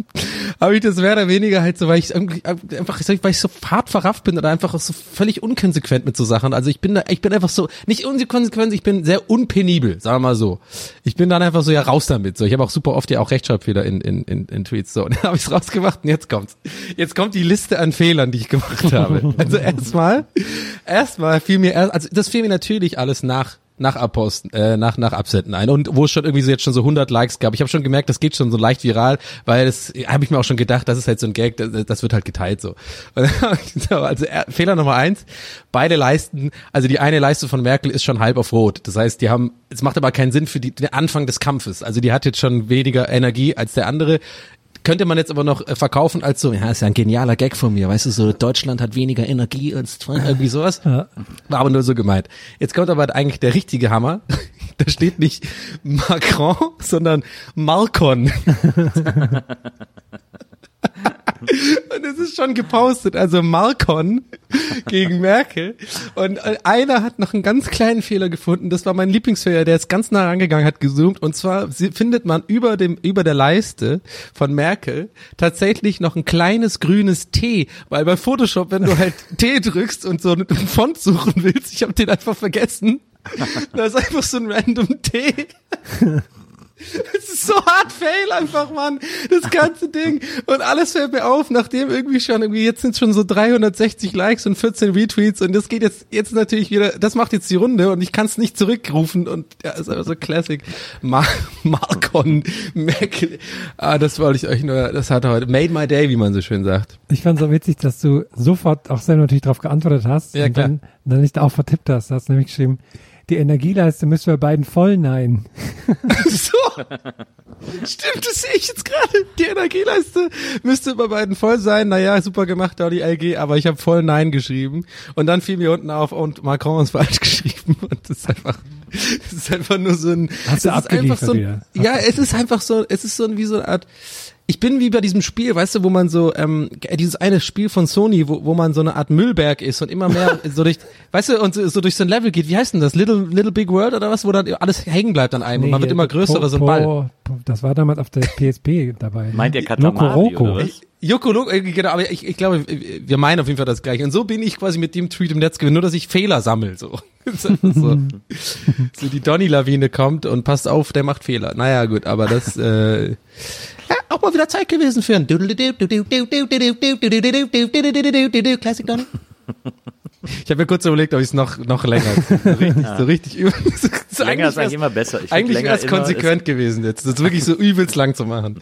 habe ich das mehr oder weniger halt so, weil ich einfach, weil ich so hart verrafft bin oder einfach so völlig unkonsequent mit so Sachen. Also ich bin da, ich bin einfach so, nicht unkonsequent, ich bin sehr unpenibel, sagen wir mal so. Ich bin dann einfach so, ja, raus damit. So, ich habe auch super oft ja auch Rechtschreibfehler in, in, in, in Tweets. So, und dann habe ich es rausgemacht und jetzt kommt's. Jetzt kommt die Liste an Fehlern, die ich gemacht (laughs) habe. Also erstmal, erstmal fiel mir also das fiel mir natürlich alles nach nach Abposten, äh, nach nach Absenden ein und wo es schon irgendwie so jetzt schon so 100 Likes gab. Ich habe schon gemerkt, das geht schon so leicht viral, weil das habe ich mir auch schon gedacht, das ist halt so ein Gag, das, das wird halt geteilt so. (laughs) also äh, Fehler Nummer eins: Beide Leisten, also die eine Leiste von Merkel ist schon halb auf Rot. Das heißt, die haben, es macht aber keinen Sinn für die, den Anfang des Kampfes. Also die hat jetzt schon weniger Energie als der andere könnte man jetzt aber noch äh, verkaufen als so, ja, ist ja ein genialer Gag von mir, weißt du, so Deutschland hat weniger Energie als irgendwie sowas. Ja. War aber nur so gemeint. Jetzt kommt aber eigentlich der richtige Hammer. (laughs) Da steht nicht Macron, sondern Malcon. (laughs) (laughs) Und es ist schon gepostet, also Marcon gegen (laughs) Merkel. Und einer hat noch einen ganz kleinen Fehler gefunden. Das war mein Lieblingsfehler, der ist ganz nah rangegangen, hat gezoomt. Und zwar findet man über dem, über der Leiste von Merkel tatsächlich noch ein kleines grünes T. Weil bei Photoshop, wenn du halt T drückst und so einen Font suchen willst, ich habe den einfach vergessen. Da ist einfach so ein random T. (laughs) Es ist so hart fail einfach, Mann. Das ganze Ding. Und alles fällt mir auf, nachdem irgendwie schon, irgendwie jetzt sind schon so 360 Likes und 14 Retweets und das geht jetzt, jetzt natürlich wieder, das macht jetzt die Runde und ich kann es nicht zurückrufen und ja, ist einfach so Classic. Mar Marcon Merkel. Ah, das wollte ich euch nur, das hat heute, made my day, wie man so schön sagt. Ich fand so witzig, dass du sofort auch selber natürlich darauf geantwortet hast Ja, und klar. dann, dann nicht auch vertippt hast. Du hast nämlich geschrieben, die Energieleiste müssen wir beiden voll nein. (laughs) So. Stimmt, das sehe ich jetzt gerade. Die Energieleiste müsste bei beiden voll sein. Naja, super gemacht, Dolly LG, aber ich habe voll Nein geschrieben. Und dann fiel mir unten auf und Macron ist falsch (laughs) geschrieben. Und das ist einfach, das ist einfach nur so ein. Hast du es ist einfach abgeliefert so ein. Ja, es ist einfach so, es ist so ein, wie so eine Art. Ich bin wie bei diesem Spiel, weißt du, wo man so, ähm, dieses eine Spiel von Sony, wo, wo man so eine Art Müllberg ist und immer mehr (laughs) so durch, weißt du, und so, so durch so ein Level geht. Wie heißt denn das? Little, Little Big World oder was, wo dann alles hängen bleibt an einem und man wird immer größer oder so ein Ball. Po, das war damals auf der PSP (laughs) dabei. Meint ihr Katamari oder was? Joko äh, genau, aber ich, ich glaube, wir meinen auf jeden Fall das gleiche. Und so bin ich quasi mit dem Tweet im Netz gewesen, nur dass ich Fehler sammel, so. (laughs) so, so die Donny-Lawine kommt und passt auf, der macht Fehler. Naja, gut, aber das, äh, ja, auch mal wieder Zeit gewesen für ein Classic Donny. Ich habe mir kurz überlegt, ob ich es noch, noch länger, (laughs) so richtig, so richtig übel. So Länger ist eigentlich immer besser. Ich Eigentlich wäre es konsequent gewesen jetzt, das wirklich so übelst lang zu machen.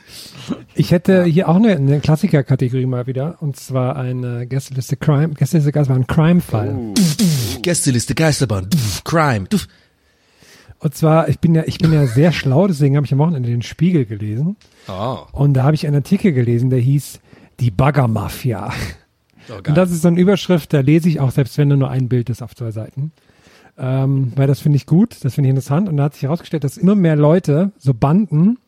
Ich hätte hier auch eine, eine Klassiker-Kategorie mal wieder, und zwar eine Gästeliste Crime, Gästeliste Gast war ein Crime-Fall. Gästeliste, Geisterbahn, Crime, Und zwar, ich bin ja, ich bin ja sehr schlau, deswegen habe ich am Wochenende den Spiegel gelesen. Oh, Und da habe ich einen Artikel gelesen, der hieß Die Bagger-Mafia. oh Und das ist so eine Überschrift, da lese ich auch, selbst wenn da nur ein Bild ist auf zwei Seiten. Ähm, weil das finde ich gut, das finde ich interessant. Und da hat sich herausgestellt, dass immer mehr Leute, so Banden,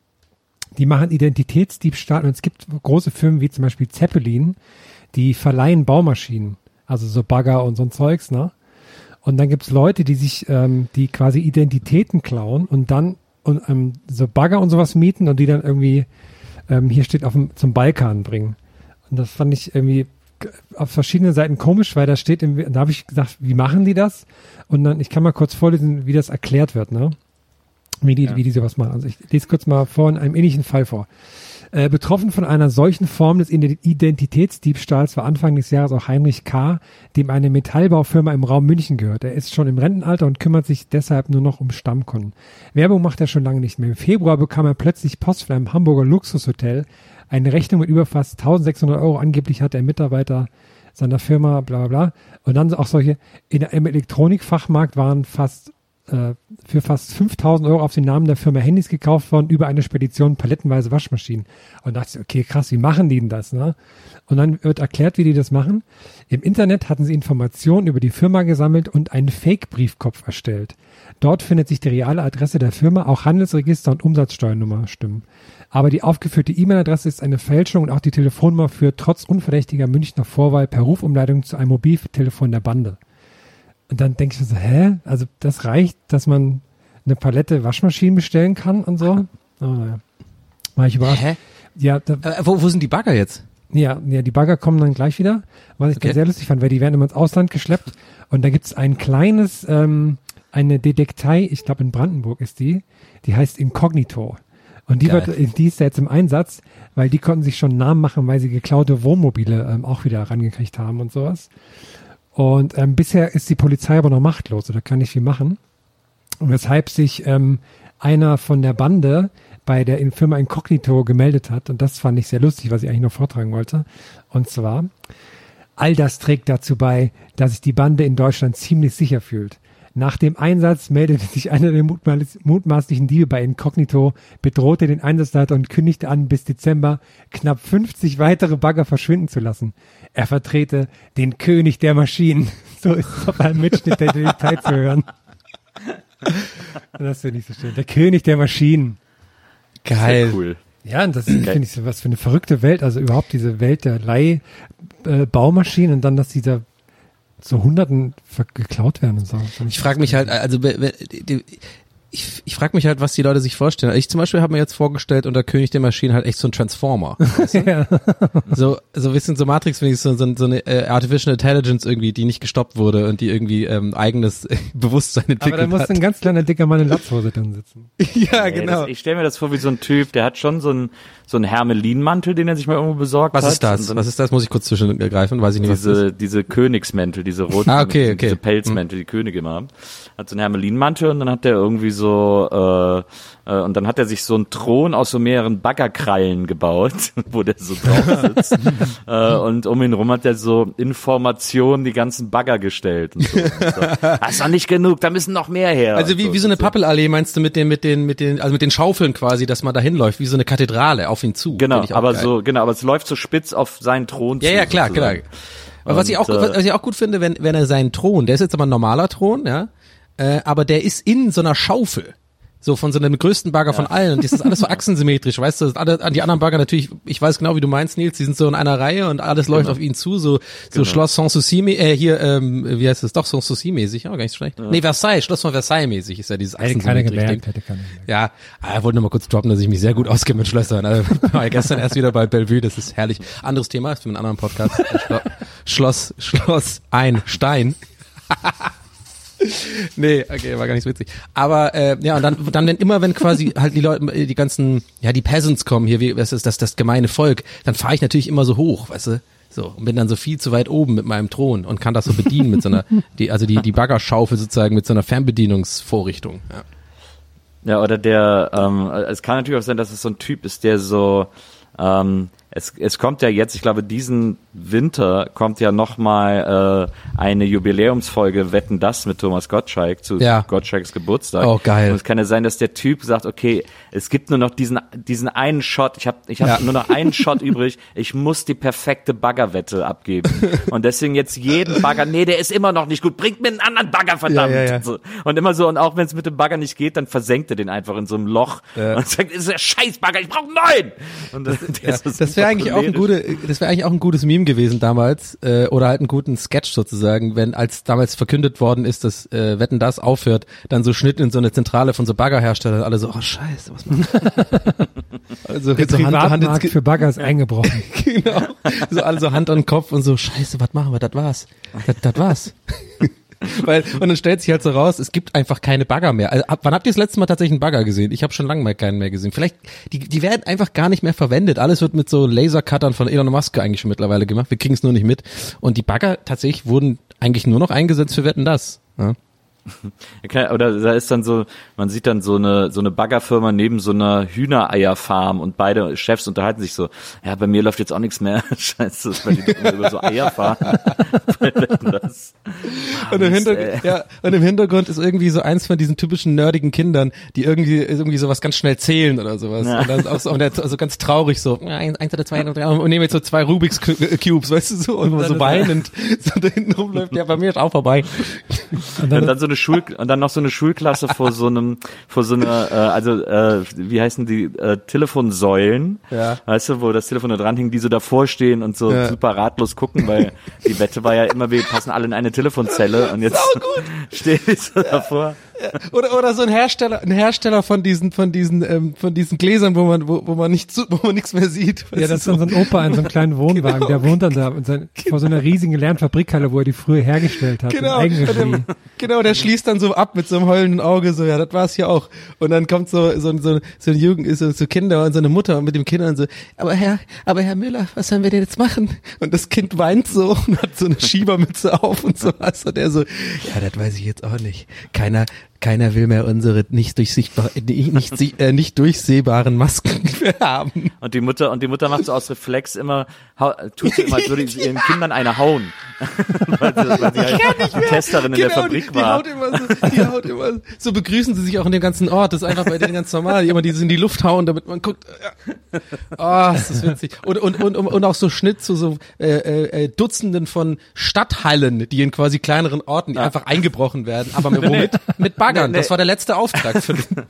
die machen Identitätsdiebstahl. Und es gibt große Firmen wie zum Beispiel Zeppelin, die verleihen Baumaschinen. Also so Bagger und so ein Zeugs, ne? Und dann gibt's Leute, die sich, ähm, die quasi Identitäten klauen und dann und, ähm, so Bagger und sowas mieten und die dann irgendwie, ähm, hier steht, auf dem, zum Balkan bringen. Und das fand ich irgendwie auf verschiedenen Seiten komisch, weil da steht, im, da habe ich gesagt, wie machen die das? Und dann, ich kann mal kurz vorlesen, wie das erklärt wird, ne? Wie die, wie die sowas machen. Also ich lese kurz mal vor in einem ähnlichen Fall vor. Äh, betroffen von einer solchen Form des Ident- Identitätsdiebstahls war Anfang des Jahres auch Heinrich K., dem eine Metallbaufirma im Raum München gehört. Er ist schon im Rentenalter und kümmert sich deshalb nur noch um Stammkunden. Werbung macht er schon lange nicht mehr. Im Februar bekam er plötzlich Post von einem Hamburger Luxushotel. Eine Rechnung mit über fast 1600 Euro. Angeblich hat der Mitarbeiter seiner Firma, bla bla bla. Und dann auch solche, in, im Elektronikfachmarkt waren fast äh, für fast 5000 Euro auf den Namen der Firma Handys gekauft worden, über eine Spedition palettenweise Waschmaschinen. Und dachte ich, okay, krass, wie machen die denn das? Ne? Und dann wird erklärt, wie die das machen. Im Internet hatten sie Informationen über die Firma gesammelt und einen Fake-Briefkopf erstellt. Dort findet sich die reale Adresse der Firma, auch Handelsregister und Umsatzsteuernummer stimmen. Aber die aufgeführte E-Mail-Adresse ist eine Fälschung und auch die Telefonnummer führt trotz unverdächtiger Münchner Vorwahl per Rufumleitung zu einem Mobiltelefon der Bande. Und dann denke ich mir so, hä? Also das reicht, dass man eine Palette Waschmaschinen bestellen kann und so? (laughs) Oh, naja. War ich überrascht. Hä? Ja, da, Äh, wo, wo sind die Bagger jetzt? ja, ja, die Bagger kommen dann gleich wieder. Was ich Okay. sehr lustig fand, weil die werden immer ins Ausland geschleppt. Und da gibt's ein kleines, ähm, eine Detektei, ich glaube in Brandenburg ist die, die heißt Incognito. Und die, Geil. wird, die ist jetzt im Einsatz, weil die konnten sich schon Namen machen, weil sie geklaute Wohnmobile ähm, auch wieder rangekriegt haben und sowas. Und ähm, bisher ist die Polizei aber noch machtlos oder kann nicht viel machen. Und weshalb sich ähm, einer von der Bande bei der Firma Incognito gemeldet hat. Und das fand ich sehr lustig, was ich eigentlich noch vortragen wollte. Und zwar, all das trägt dazu bei, dass sich die Bande in Deutschland ziemlich sicher fühlt. Nach dem Einsatz meldete sich einer der mutmaß- mutmaßlichen Diebe bei Incognito, bedrohte den Einsatzleiter und kündigte an, bis Dezember knapp 50 weitere Bagger verschwinden zu lassen. Er vertrete den König der Maschinen. (laughs) So ist es auf einem Mitschnitt der Detail zu hören. Das finde ich so schön. Der König der Maschinen. Geil. Sehr cool. Ja, und das finde ich so was für eine verrückte Welt. Also überhaupt diese Welt der Leih-Baumaschinen und dann, dass die da so Hunderten geklaut werden und so. Ich frage mich halt, also ich, ich frage mich halt, was die Leute sich vorstellen. Ich zum Beispiel habe mir jetzt vorgestellt, unter König der Maschinen halt echt so ein Transformer. Weißt du? (laughs) Ja. So, so ein bisschen so Matrix, finde ich, so, so, so eine äh, Artificial Intelligence irgendwie, die nicht gestoppt wurde und die irgendwie ähm, eigenes (laughs) Bewusstsein Aber entwickelt da muss hat. ein ganz kleiner dicker Mann in Latzhose drin sitzen. (laughs) ja, Nee, genau. Das, ich stelle mir das vor wie so ein Typ, der hat schon so einen so einen Hermelinmantel, den er sich mal irgendwo besorgt was hat. ist das? Dann Was ist das? Muss ich kurz zwischengreifen, weiß ich nicht, was diese, diese Königsmäntel, diese roten, Ah, okay, okay. diese Pelzmäntel, die Könige immer haben. Hat so einen Hermelinmantel und dann hat der irgendwie so, äh, äh, und dann hat er sich so einen Thron aus so mehreren Baggerkrallen gebaut, (laughs) wo der so drauf sitzt. (laughs) äh, und um ihn rum hat er so Informationen, die ganzen Bagger gestellt. Und so. Und so. Das ist doch nicht genug, da müssen noch mehr her. Also wie, wie so eine Pappelallee meinst du mit den, mit den, mit den, also mit den Schaufeln quasi, dass man da hinläuft, wie so eine Kathedrale auf ihn zu. Genau, aber geil. so, genau, aber es läuft so spitz auf seinen Thron Ja, zu. ja, klar, klar. sozusagen. Aber was ich auch, Und, äh, was ich auch gut finde, wenn, wenn er seinen Thron, der ist jetzt aber ein normaler Thron, ja, äh, aber der ist in so einer Schaufel. So von so einem größten Bagger von allen. Und das ist alles so (laughs) achsensymmetrisch, weißt du? Alle, an die anderen Bagger natürlich, ich weiß genau, wie du meinst, Nils, die sind so in einer Reihe und alles läuft auf ihn zu, so, so Schloss Sanssouci, äh, hier, ähm, wie heißt das? Doch, Sanssouci-mäßig, auch gar nicht so schlecht. Nee, Versailles, Schloss von Versailles-mäßig ist ja dieses Hätte keiner achsensymmetrisch Ding. gemerkt, hätte keiner gemerkt. Ja, aber ich wollte nur mal kurz droppen, dass ich mich sehr gut auskenne mit Schlössern. Also, (laughs) war ja gestern erst wieder bei Bellevue, das ist herrlich. Anderes Thema, ist für einen anderen Podcast. (laughs) Schlo Schloss, Schloss, ein Stein. (laughs) nee, okay, war gar nicht so witzig. Aber äh, ja, und dann, dann wenn immer wenn quasi halt die Leute, die ganzen, ja, die Peasants kommen hier, wie was ist das, das gemeine Volk, dann fahre ich natürlich immer so hoch, weißt du? So, und bin dann so viel zu weit oben mit meinem Thron und kann das so bedienen mit so einer, die, also die, die Baggerschaufel sozusagen mit so einer Fernbedienungsvorrichtung. Ja. Ja, oder der, ähm, es kann natürlich auch sein, dass es so ein Typ ist, der so, ähm, es, es kommt ja jetzt, ich glaube, diesen Winter kommt ja nochmal äh, eine Jubiläumsfolge Wetten das mit Thomas Gottschalk zu Ja. Gottschalks Geburtstag. Oh, geil. Und es kann ja sein, dass der Typ sagt, okay, es gibt nur noch diesen diesen einen Shot, ich habe ich hab Ja. nur noch einen Shot übrig, ich muss die perfekte Baggerwette abgeben. Und deswegen jetzt jeden Bagger, nee, der ist immer noch nicht gut, bringt mir einen anderen Bagger, verdammt. Ja, so. und immer so, und auch wenn es mit dem Bagger nicht geht, dann versenkt er den einfach in so einem Loch und sagt, das ist der Scheißbagger, ich brauche neuen. Und (laughs) das, ist so das wäre eigentlich auch ein gute, das wäre eigentlich auch ein gutes Meme gewesen damals äh, oder halt einen guten Sketch sozusagen, wenn als damals verkündet worden ist, dass äh, Wetten das aufhört, dann so Schnitt in so eine Zentrale von so Baggerherstellern, alle so, oh Scheiße, was machen wir? (laughs) Also Der so Hand, Hand für Bagger ist (laughs) eingebrochen. (laughs) genau, so alle so Hand an Kopf und so Scheiße, was machen wir? Das war's, das war's. (laughs) Weil, und dann stellt sich halt so raus, es gibt einfach keine Bagger mehr. Also, ab, wann habt ihr das letzte Mal tatsächlich einen Bagger gesehen? Ich habe schon lange mal keinen mehr gesehen. Vielleicht, die, die werden einfach gar nicht mehr verwendet. Alles wird mit so Lasercuttern von Elon Musk eigentlich schon mittlerweile gemacht. Wir kriegen es nur nicht mit. Und die Bagger tatsächlich wurden eigentlich nur noch eingesetzt für Wetten das. Ja. (laughs) Okay, Oder da ist dann so, man sieht dann so eine so eine Baggerfirma neben so einer Hühnereierfarm und beide Chefs unterhalten sich so, ja, bei mir läuft jetzt auch nichts mehr. (laughs) Scheiße, weil die über so Eier fahren. (laughs) das, Und im, Hintergrund, ja, und im Hintergrund ist irgendwie so eins von diesen typischen nerdigen Kindern, die irgendwie irgendwie sowas ganz schnell zählen oder sowas. Ja. Und dann auch so, und der, so ganz traurig so, eins, eins oder zwei oder drei und nehmen jetzt so zwei Rubik's äh, Cubes, weißt du so, und so weinend so da hinten rumläuft. Ja, bei mir ist auch vorbei. Und Und dann, dann so eine Schul und dann noch so eine Schulklasse vor so einem vor so einer äh, also äh, wie heißen die äh, Telefonsäulen, Ja. weißt du, wo das Telefon da dran hing, die so davor stehen und so Ja. super ratlos gucken, weil die Wette war ja immer, wir passen alle in eine Telefonzelle und jetzt (laughs) stehen die so davor. Oder oder so ein Hersteller, ein Hersteller von diesen von diesen ähm, von diesen Gläsern, wo man wo, wo man nicht so, wo man nichts mehr sieht. ja, das ist dann so ein Opa in so einem kleinen Wohnwagen, (laughs) Genau. der wohnt dann da und sein, vor so einer riesigen Lernfabrikhalle, wo er die früher hergestellt hat. Genau, der, genau, der schließt dann so ab mit so einem heulenden Auge, so, ja, das war's hier auch. Und dann kommt so, so, so, so ein Jugend, so, so Kinder und so eine Mutter mit dem Kind und so, aber Herr, aber Herr Müller, was sollen wir denn jetzt machen? Und das Kind weint so und hat so eine Schiebermütze auf und so was. Und er so, ja, das weiß ich jetzt auch nicht. Keiner, keiner will mehr unsere nicht durchsichtbar, nicht, äh, nicht durchsehbaren Masken (laughs) haben. Und die Mutter und die Mutter macht so aus Reflex immer tut sie immer, als würde sie ihren Kindern eine hauen. (laughs) weil sie, weil sie halt Testerin in der Fabrik Genau, die, die war. haut immer so, die haut immer so, so begrüßen sie sich auch in dem ganzen Ort. Das ist einfach bei denen ganz normal. Jemand, die sie in die Luft hauen, damit man guckt. Ja. Oh, ist das witzig. Und, und, und, und auch so Schnitt zu so äh, äh, äh, Dutzenden von Stadthallen, die in quasi kleineren Orten die einfach eingebrochen werden, aber mit, (laughs) womit? Mit Baggern. Nee, nee. Das war der letzte Auftrag für den. (laughs)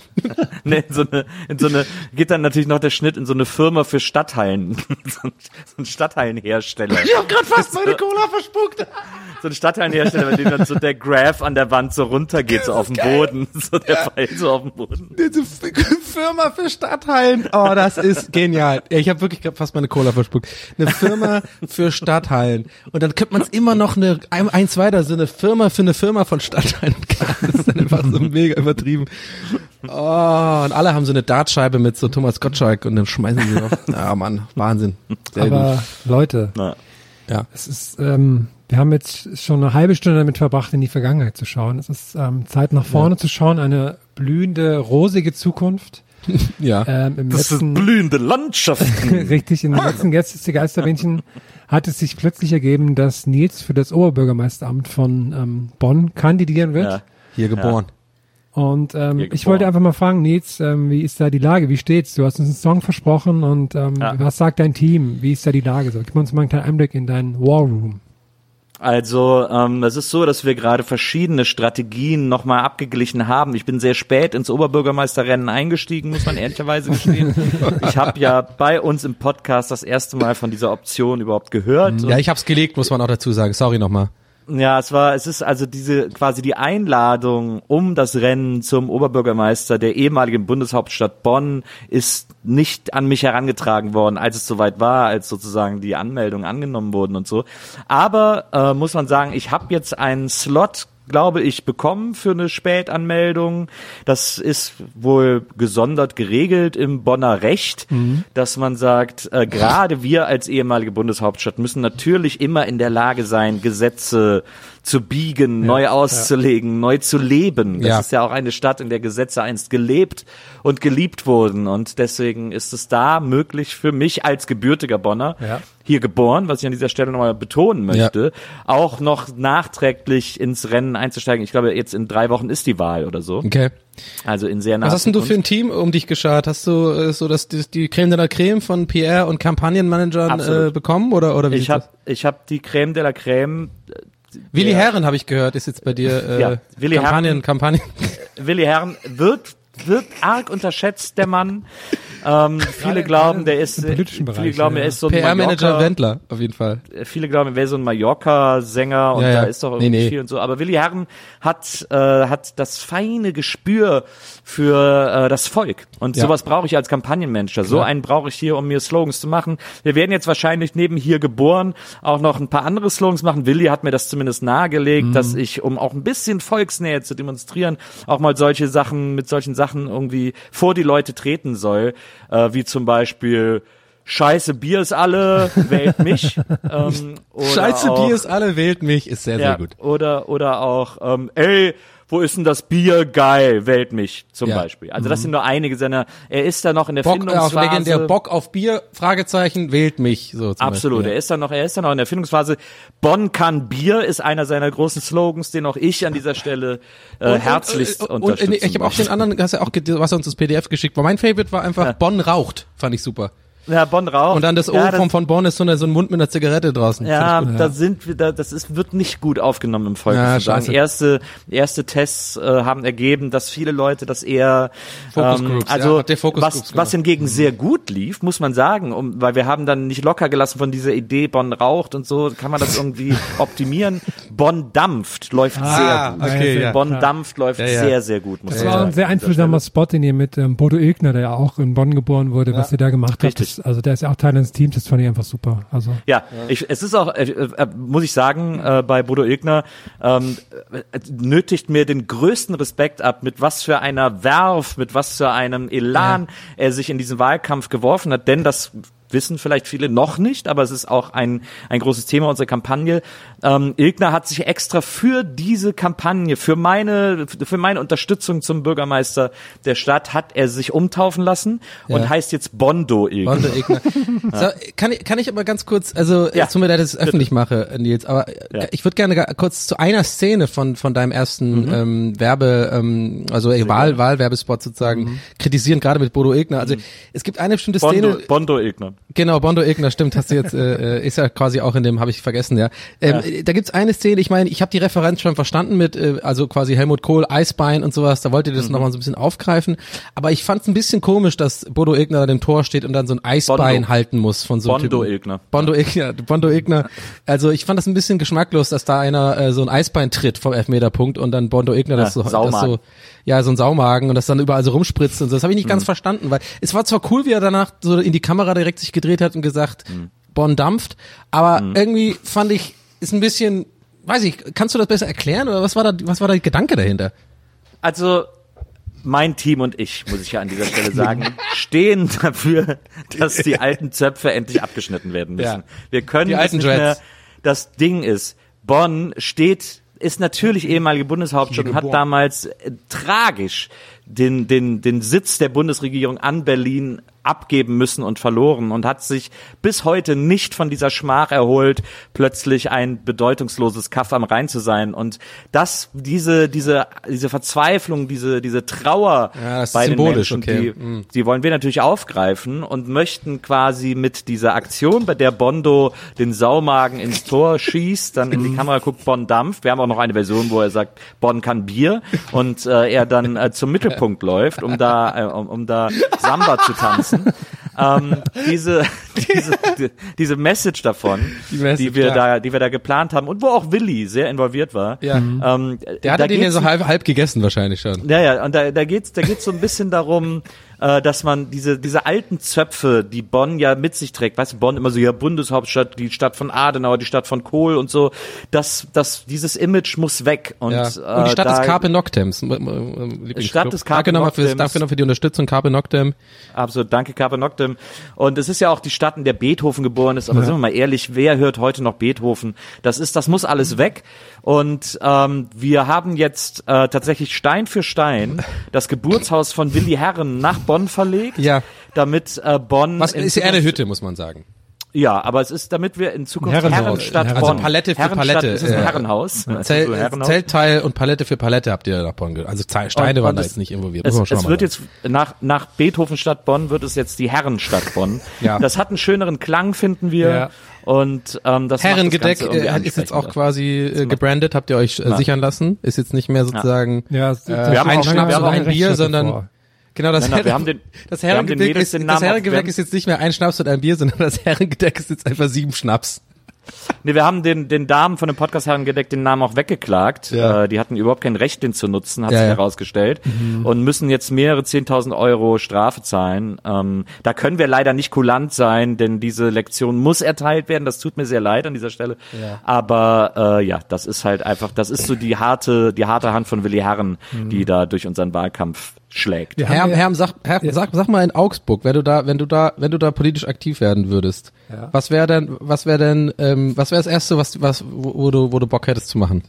Nee, in so eine, in so eine, geht dann natürlich noch der Schnitt in so eine Firma für Stadthallen. (laughs) so ein, so ein Stadthallenhersteller. Ich hab grad fast meine Cola verspuckt. So ein Stadtteilenhersteller, bei dem dann so der Graph an der Wand so runtergeht, so auf dem Boden, (laughs) so der Pfeil so auf dem Boden. Diese Firma für Stadthallen. Oh, das ist genial. Ja, ich habe wirklich grad fast meine Cola verspuckt. Eine Firma für Stadthallen. Und dann könnte man es immer noch eine, ein, eins weiter, so eine Firma für eine Firma von Stadthallen. (laughs) Das ist dann einfach so mega übertrieben. Oh, und alle haben so eine Dartscheibe mit so Thomas Gottschalk und dann schmeißen sie drauf. Ja, Mann, Wahnsinn. Sehr Aber gut. Leute, Na, Ja. es ist, ähm, wir haben jetzt schon eine halbe Stunde damit verbracht, in die Vergangenheit zu schauen. Es ist ähm, Zeit nach vorne zu schauen, eine blühende, rosige Zukunft. (laughs) Ja. Ähm, Im das sind letzten, blühende Landschaften. (laughs) richtig, in den letzten Gäste Geisterbändchen hat es sich plötzlich ergeben, dass Nils für das Oberbürgermeisteramt von ähm, Bonn kandidieren wird. Ja. Hier geboren. Und ähm, Hier ich wollte einfach mal fragen, Nils, ähm, wie ist da die Lage? Wie steht's? Du hast uns einen Song versprochen und ähm, Ja. was sagt dein Team? Wie ist da die Lage? So, gib uns mal einen kleinen Einblick in deinen War Room. Also, ähm, es ist so, dass wir gerade verschiedene Strategien nochmal abgeglichen haben. Ich bin sehr spät ins Oberbürgermeisterrennen eingestiegen, muss man ehrlicherweise gestehen. Ich habe ja bei uns im Podcast das erste Mal von dieser Option überhaupt gehört. Ja, ich hab's gelegt, muss man auch dazu sagen. Sorry nochmal. Ja, es war, es ist also diese quasi die Einladung um das Rennen zum Oberbürgermeister der ehemaligen Bundeshauptstadt Bonn ist nicht an mich herangetragen worden, als es soweit war, als sozusagen die Anmeldungen angenommen wurden und so. Aber äh, muss man sagen, ich habe jetzt einen Slot glaube ich, bekommen für eine Spätanmeldung. Das ist wohl gesondert geregelt im Bonner Recht, dass man sagt, äh, gerade wir als ehemalige Bundeshauptstadt müssen natürlich immer in der Lage sein, Gesetze zu biegen, neu auszulegen, neu zu leben. Das Ja. ist ja auch eine Stadt, in der Gesetze einst gelebt und geliebt wurden. Und deswegen ist es da möglich für mich als gebürtiger Bonner, Ja. hier geboren, was ich an dieser Stelle nochmal betonen möchte, auch noch nachträglich ins Rennen einzusteigen. Ich glaube, jetzt in drei Wochen ist die Wahl oder so. Okay. Also in sehr naher Was hast denn du für ein Team um dich geschart? Hast du äh, so das, die, die Creme de la Creme von PR und Kampagnenmanagern äh, bekommen oder oder wie Ich habe ich hab die Creme de la Creme. Willi der- Herren habe ich gehört, ist jetzt bei dir äh, Ja, Willi Kampagnen Herren- Kampagnen. Willi Herren wird wird arg unterschätzt, der Mann. Ähm, viele glauben, der ist, im politischen viele Bereich, glauben, ja. er ist so ein PR-Manager Wendler auf jeden Fall. viele glauben, er wäre so ein Mallorca-Sänger und Ja, ja. da ist doch Nee, irgendwie nee. viel und so. Aber Willi Herren hat, äh, hat das feine Gespür für äh, das Volk. Und Ja. sowas brauche ich als Kampagnenmanager. So einen brauche ich hier, um mir Slogans zu machen. Wir werden jetzt wahrscheinlich neben hier geboren auch noch ein paar andere Slogans machen. Willi hat mir das zumindest nahegelegt, dass Mhm. ich, um auch ein bisschen Volksnähe zu demonstrieren, auch mal solche Sachen, mit solchen Sachen irgendwie vor die Leute treten soll, äh, wie zum Beispiel Scheiße, Bier ist alle, wählt mich. (laughs) ähm, oder Scheiße, auch, Bier ist alle, wählt mich, ist sehr, ja, sehr gut. Oder, oder auch, ähm, ey, wo ist denn das Bier? Geil, wählt mich zum Ja. Mhm. Beispiel. Also das sind nur einige seiner, er ist da noch in der Bock auf Findungsphase. legendär Bock auf Bier, Fragezeichen, wählt mich. So Absolut, Beispiel. er ist dann noch, er ist dann noch in der Findungsphase. Bonn kann Bier ist einer seiner großen Slogans, den auch ich an dieser Stelle äh, (laughs) herzlichst und, und, unterstützen und, ich habe auch den anderen, hast ja auch, was er uns das PDF geschickt. war. Mein Favorite war einfach Bonn raucht, fand ich super. Ja, Bonn raucht. Und dann das O ja, vom von Bonn ist so, eine, so ein Mund mit einer Zigarette draußen. Ja, gut. da sind wir, da, das ist, wird nicht gut aufgenommen im Volk. Ja, scheiße. Erste, erste Tests äh, haben ergeben, dass viele Leute das eher, ähm, also ja, was, was hingegen sehr gut lief, muss man sagen, um, weil wir haben dann nicht locker gelassen von dieser Idee, Bonn raucht und so, kann man das (laughs) irgendwie optimieren. Bonn dampft, läuft Ah, sehr gut. okay, ja. Bonn dampft läuft Ja, ja. sehr, sehr gut. Muss Das war sagen. ein sehr einfühlsamer Spot, den ihr mit ähm, Bodo Ilgner, der ja auch in Bonn geboren wurde, was ihr da gemacht habt. Richtig. Also der ist ja auch Teil des Teams, das fand ich einfach super. Also Ja, ich, es ist auch, äh, äh, muss ich sagen, äh, bei Bodo Ilgner ähm, äh, nötigt mir den größten Respekt ab, mit was für einer Werf, mit was für einem Elan er sich in diesen Wahlkampf geworfen hat, denn das wissen vielleicht viele noch nicht, aber es ist auch ein, ein großes Thema unserer Kampagne. Ähm, Ilgner hat sich extra für diese Kampagne, für meine, für meine Unterstützung zum Bürgermeister der Stadt, hat er sich umtaufen lassen Ja. und heißt jetzt Bondo Ilgner. Bondo Egner. (laughs) So, kann, ich, kann ich aber ganz kurz, also Ja. ja. tut mir leid, dass ich es öffentlich mache, Nils, aber Ja. ich würde gerne kurz zu einer Szene von von deinem ersten ähm, Werbe, ähm, also äh, Wahl, Wahlwerbespot sozusagen kritisieren, gerade mit Bodo Egner. Also es gibt eine bestimmte Bondo, Szene, Bondo Ilgner. Genau, Bondo Egner, stimmt, hast du jetzt, äh, äh, ist ja quasi auch in dem, habe ich vergessen, ja. Ähm, ja. Da gibt's eine Szene, ich meine, ich habe die Referenz schon verstanden mit, äh, also quasi Helmut Kohl, Eisbein und sowas, da wollte ihr das mhm. nochmal so ein bisschen aufgreifen, aber ich fand's ein bisschen komisch, dass Bodo Egner an dem Tor steht und dann so ein Eisbein Bondo. halten muss von so einem Bondo Egner. Bondo Egner, Bondo Egner. Also ich fand das ein bisschen geschmacklos, dass da einer äh, so ein Eisbein tritt vom Elfmeterpunkt und dann Bondo Egner das, ja, so, das so, ja, so ein Saumagen und das dann überall so rumspritzt und so. Das habe ich nicht mhm. ganz verstanden, weil es war zwar cool, wie er danach so in die Kamera direkt sich gedreht hat und gesagt, mhm. Bonn dampft, aber mhm. irgendwie fand ich, ist ein bisschen, weiß ich, kannst du das besser erklären oder was war da, was war der Gedanke dahinter? Also, mein Team und ich, muss ich ja an dieser Stelle sagen, (laughs) stehen dafür, dass die alten Zöpfe endlich abgeschnitten werden müssen. Ja. Wir können die alten nicht mehr, das Ding ist, Bonn steht ist natürlich ehemalige Bundeshauptstadt und hat damals äh, tragisch den, den, den Sitz der Bundesregierung an Berlin abgeben müssen und verloren und hat sich bis heute nicht von dieser Schmach erholt, plötzlich ein bedeutungsloses Kaff am Rhein zu sein. Und das, diese, diese, diese Verzweiflung, diese, diese Trauer ja, bei den Menschen, okay. die, mhm. die wollen wir natürlich aufgreifen und möchten quasi mit dieser Aktion, bei der Bondo den Saumagen ins Tor schießt, dann in die. (laughs) Kamera guckt, Bonn dampft. Wir haben auch noch eine Version, wo er sagt, Bonn kann Bier und äh, er dann äh, zum Mittelpunkt Mittelpunkt läuft, um da, äh, um, um da Samba zu tanzen. ähm, diese, (laughs) diese, die, diese Message davon, die, Message, die wir klar. da, die wir da geplant haben und wo auch Willi sehr involviert war. Ja. Ähm, der hat den ja so halb, halb gegessen wahrscheinlich schon. Ja, ja, und da, da geht's, da geht's so ein bisschen darum, äh, dass man diese, diese alten Zöpfe, die Bonn ja mit sich trägt, weißt du, Bonn immer so, ja, Bundeshauptstadt, die Stadt von Adenauer, die Stadt von Kohl und so, dass, dass dieses Image muss weg. Und, ja. und die Stadt äh, des Carpe Noctems. Stadt des Carpe danke nochmal für, danke noch für die Unterstützung, Carpe Noctem. Absolut, danke Carpe Noctem. Und es ist ja auch die Stadt, in der Beethoven geboren ist, aber ja. sind wir mal ehrlich, wer hört heute noch Beethoven? Das ist, das muss alles weg. Und ähm, wir haben jetzt äh, tatsächlich Stein für Stein das Geburtshaus von Willi Herren nach Bonn verlegt, ja. damit äh, Bonn. Was ist ja eine Hütte, muss man sagen. Ja, aber es ist, damit wir in Zukunft Herrenhaus. Herrenstadt Herren Bonn. Also Palette für Palette. Ist es ein Herrenhaus. (laughs) Zelt, also Zeltteil und Palette für Palette habt ihr nach Bonn. Also Steine und, waren da jetzt nicht involviert. Es, es wird jetzt nach nach Beethovenstadt Bonn wird es jetzt die Herrenstadt Bonn. ja. Das hat einen schöneren Klang, finden wir. Ja. Und ähm, das Herrengedeck äh, ist jetzt auch quasi äh, gebrandet, habt ihr euch äh, sichern lassen. Ist jetzt nicht mehr sozusagen ja. äh, wir haben ein Schnaps oder ein Bier, sondern vor. Genau, das, nein, nein, wir haben den, das Herrengedeck, ist, das Herrengedeck ist jetzt nicht mehr ein Schnaps und ein Bier, sondern das Herrengedeck ist jetzt einfach sieben Schnaps. Nee, wir haben den, den Damen von dem Podcast Herrengedeck den Namen auch weggeklagt. Ja. Äh, die hatten überhaupt kein Recht, den zu nutzen, hat ja, sich ja. herausgestellt. Mhm. Und müssen jetzt mehrere 10.000 Euro Strafe zahlen. Ähm, da können wir leider nicht kulant sein, denn diese Lektion muss erteilt werden. Das tut mir sehr leid an dieser Stelle. Ja. Aber äh, ja, das ist halt einfach, das ist so die harte, die harte Hand von Willi Herren, mhm. die da durch unseren Wahlkampf schlägt. Ja, Herr, Herr, sag, Herr, ja. sag, sag mal in Augsburg, wenn du da, wenn du da, wenn du da politisch aktiv werden würdest, ja. was wäre denn, was wäre denn, ähm, was wäre das erste, was, was, wo, wo, du, wo du Bock hättest zu machen?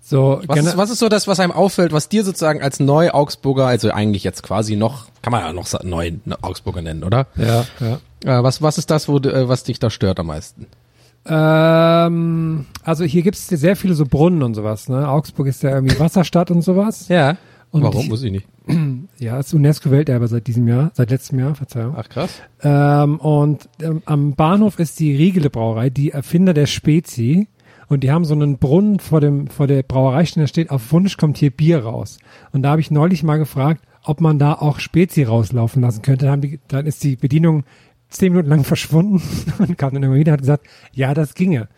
So, was ist, was ist so das, was einem auffällt, was dir sozusagen als neu Augsburger, also eigentlich jetzt quasi noch, kann man ja noch neu Augsburger nennen, oder? Ja, ja. Äh, was, was ist das, wo, äh, was dich da stört am meisten? Ähm, also hier gibt es sehr viele so Brunnen und sowas, ne? Augsburg ist ja irgendwie Wasserstadt und sowas. Ja. Und Warum? Muss ich nicht. (clears throat) Ja, ist UNESCO-Welterbe seit diesem Jahr, seit letztem Jahr, Verzeihung. Ach krass. Ähm, und ähm, am Bahnhof ist die Riegele Brauerei, die Erfinder der Spezi. Und die haben so einen Brunnen vor dem vor der Brauerei stehen, da steht, auf Wunsch kommt hier Bier raus. Und da habe ich neulich mal gefragt, ob man da auch Spezi rauslaufen lassen könnte. Dann, haben die, dann ist die Bedienung zehn Minuten lang (laughs) verschwunden und kam dann immer wieder und hat gesagt, ja, das ginge.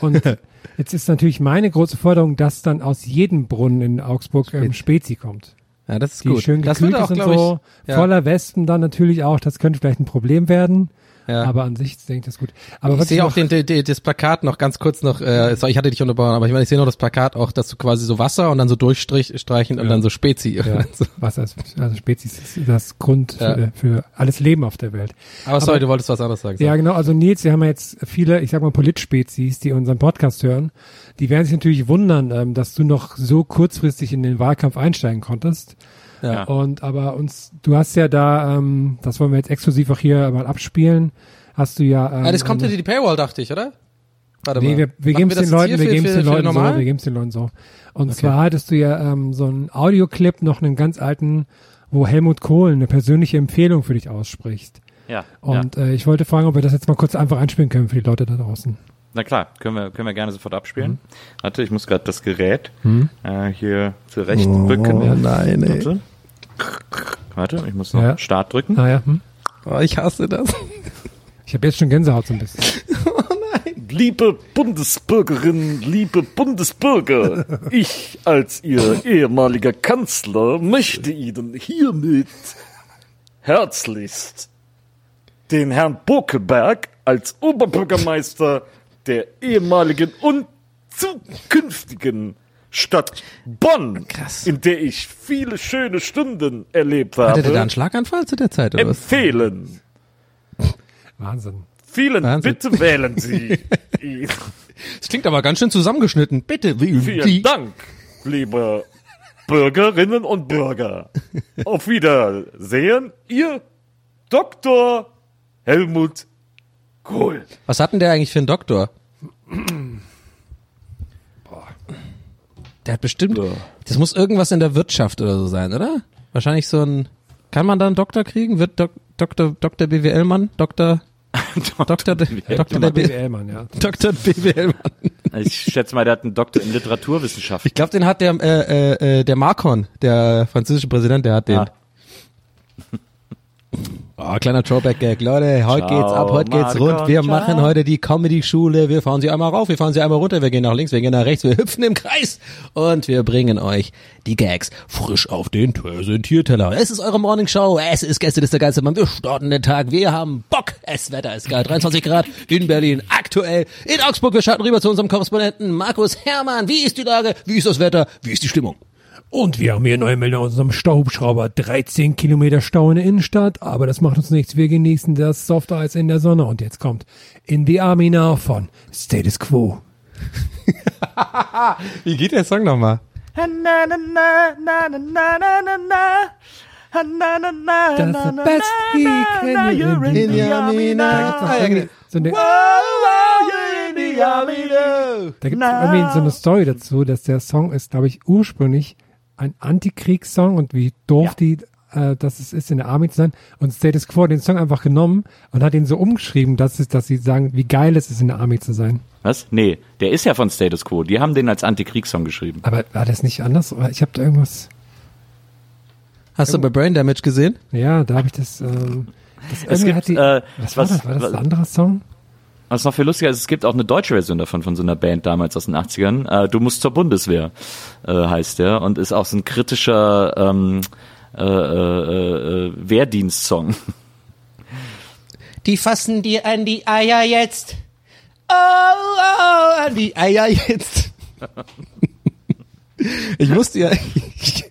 Und (laughs) Jetzt ist natürlich meine große Forderung, dass dann aus jedem Brunnen in Augsburg ähm, Spezi kommt. Ja, das ist die gut. schön das wird auch, sind so, ich, ja. voller Wespen dann natürlich auch. Das könnte vielleicht ein Problem werden. Ja. Aber an sich denke ich das gut. Aber ich sehe auch den, den, das Plakat noch ganz kurz noch, äh, sorry, ich hatte dich unterbrochen, aber ich meine, ich sehe noch das Plakat auch, dass du quasi so Wasser und dann so durchstreichen ja. und dann so Spezi. Ja. (laughs) Wasser ist, also Spezies ist das Grund ja. für, für, alles Leben auf der Welt. Aber sorry, aber, du wolltest was anderes sagen. Ja, genau. Also Nils, wir haben ja jetzt viele, ich sag mal, Politspezies, die unseren Podcast hören. Die werden sich natürlich wundern, ähm, dass du noch so kurzfristig in den Wahlkampf einsteigen konntest. Ja. Und aber uns, du hast ja da, ähm, das wollen wir jetzt exklusiv auch hier mal abspielen, hast du ja. Ähm, ja, das kommt ja die Paywall, dachte ich, oder? Warte nee, mal. wir, wir geben es den Leuten, wir geben es den Leuten so, wir geben es den Leuten so. Und okay. zwar hattest du ja ähm, so einen Audioclip, noch einen ganz alten, wo Helmut Kohl eine persönliche Empfehlung für dich ausspricht. Ja, Und Äh, ich wollte fragen, ob wir das jetzt mal kurz einfach einspielen können für die Leute da draußen. Na klar, können wir, können wir gerne sofort abspielen. Warte, ich muss gerade das Gerät äh, hier zurecht bücken. Oh nein, ey. Warte. Warte, ich muss noch Ja. Start drücken. Ah ja, hm? Oh, ich hasse das. Ich habe jetzt schon Gänsehaut so ein bisschen. Liebe Bundesbürgerinnen, liebe Bundesbürger, ich als Ihr ehemaliger Kanzler möchte Ihnen hiermit herzlichst den Herrn Bokeberg als Oberbürgermeister der ehemaligen und zukünftigen Stadt Bonn, Krass. in der ich viele schöne Stunden erlebt habe, Hatte der da einen Schlaganfall zu der Zeit oder was? empfehlen. Wahnsinn. Vielen, Wahnsinn. bitte wählen Sie. (laughs) Das klingt aber ganz schön zusammengeschnitten. Bitte, wie Vielen Dank, liebe Bürgerinnen und Bürger. Auf Wiedersehen, Ihr Dr. Helmut Kohl. Was hat denn der eigentlich für einen Doktor? Der hat bestimmt, das muss irgendwas in der Wirtschaft oder so sein, oder? Wahrscheinlich so ein, kann man da einen Doktor kriegen? Wird Dok, Doktor, Dr. BWL-Mann? (laughs) Doktor, Doktor, Doktor der B, BWL-Mann, ja. Doktor BWL-Mann. Ich schätze mal, der hat einen Doktor in Literaturwissenschaft. Ich glaube, den hat der, äh, äh, äh, der Macron, der französische Präsident, der hat den. Ah. Oh, kleiner Throwback-Gag. Leute, heute Ciao, geht's ab, heute geht's rund. Wir ciao. machen heute die Comedy-Schule. Wir fahren sie einmal rauf, wir fahren sie einmal runter, wir gehen nach links, wir gehen nach rechts, wir hüpfen im Kreis und wir bringen euch die Gags frisch auf den Präsentierteller. Es ist eure Morningshow, es ist Gäste des der Geistermann. Wir starten den Tag, wir haben Bock. Es Wetter ist geil, 23 Grad in Berlin, aktuell in Augsburg. Wir schalten rüber zu unserem Korrespondenten Markus Hermann. Wie ist die Lage? Wie ist das Wetter? Wie ist die Stimmung? Und wir haben hier neue Meldung aus unserem Stauhubschrauber. 13 Kilometer Stau in der Innenstadt, aber das macht uns nichts. Wir genießen das Soft Eis in der Sonne. Und jetzt kommt In the Army Now von Status Quo. Wie geht der Song nochmal? Das ist the best he can do. In the Army now. Da da gibt's irgendwie so eine Story dazu, dass der Song ist, glaube ich, ursprünglich ein Antikriegssong und wie doof die, äh, dass es ist, in der Army zu sein. Und Status Quo hat den Song einfach genommen und hat ihn so umgeschrieben, dass, es, dass sie sagen, wie geil es ist, in der Army zu sein. Was? Nee, der ist ja von Status Quo. Die haben den als Antikriegssong geschrieben. Aber war das nicht anders? Oder Ich habe da irgendwas, Hast du bei Brain Damage gesehen? ja, da habe ich das, ähm, das Es gibt, hat die, äh, was war was- das? War das was- ein anderer Song? Was noch viel lustiger ist, es gibt auch eine deutsche Version davon, von so einer Band damals aus den 80ern. Äh, du musst zur Bundeswehr, äh, heißt der. Und ist auch so ein kritischer ähm, äh, äh, äh, Wehrdienstsong. Die fassen dir an die Eier jetzt. Oh, oh, an die Eier jetzt. (laughs) Ich wusste ja, ich,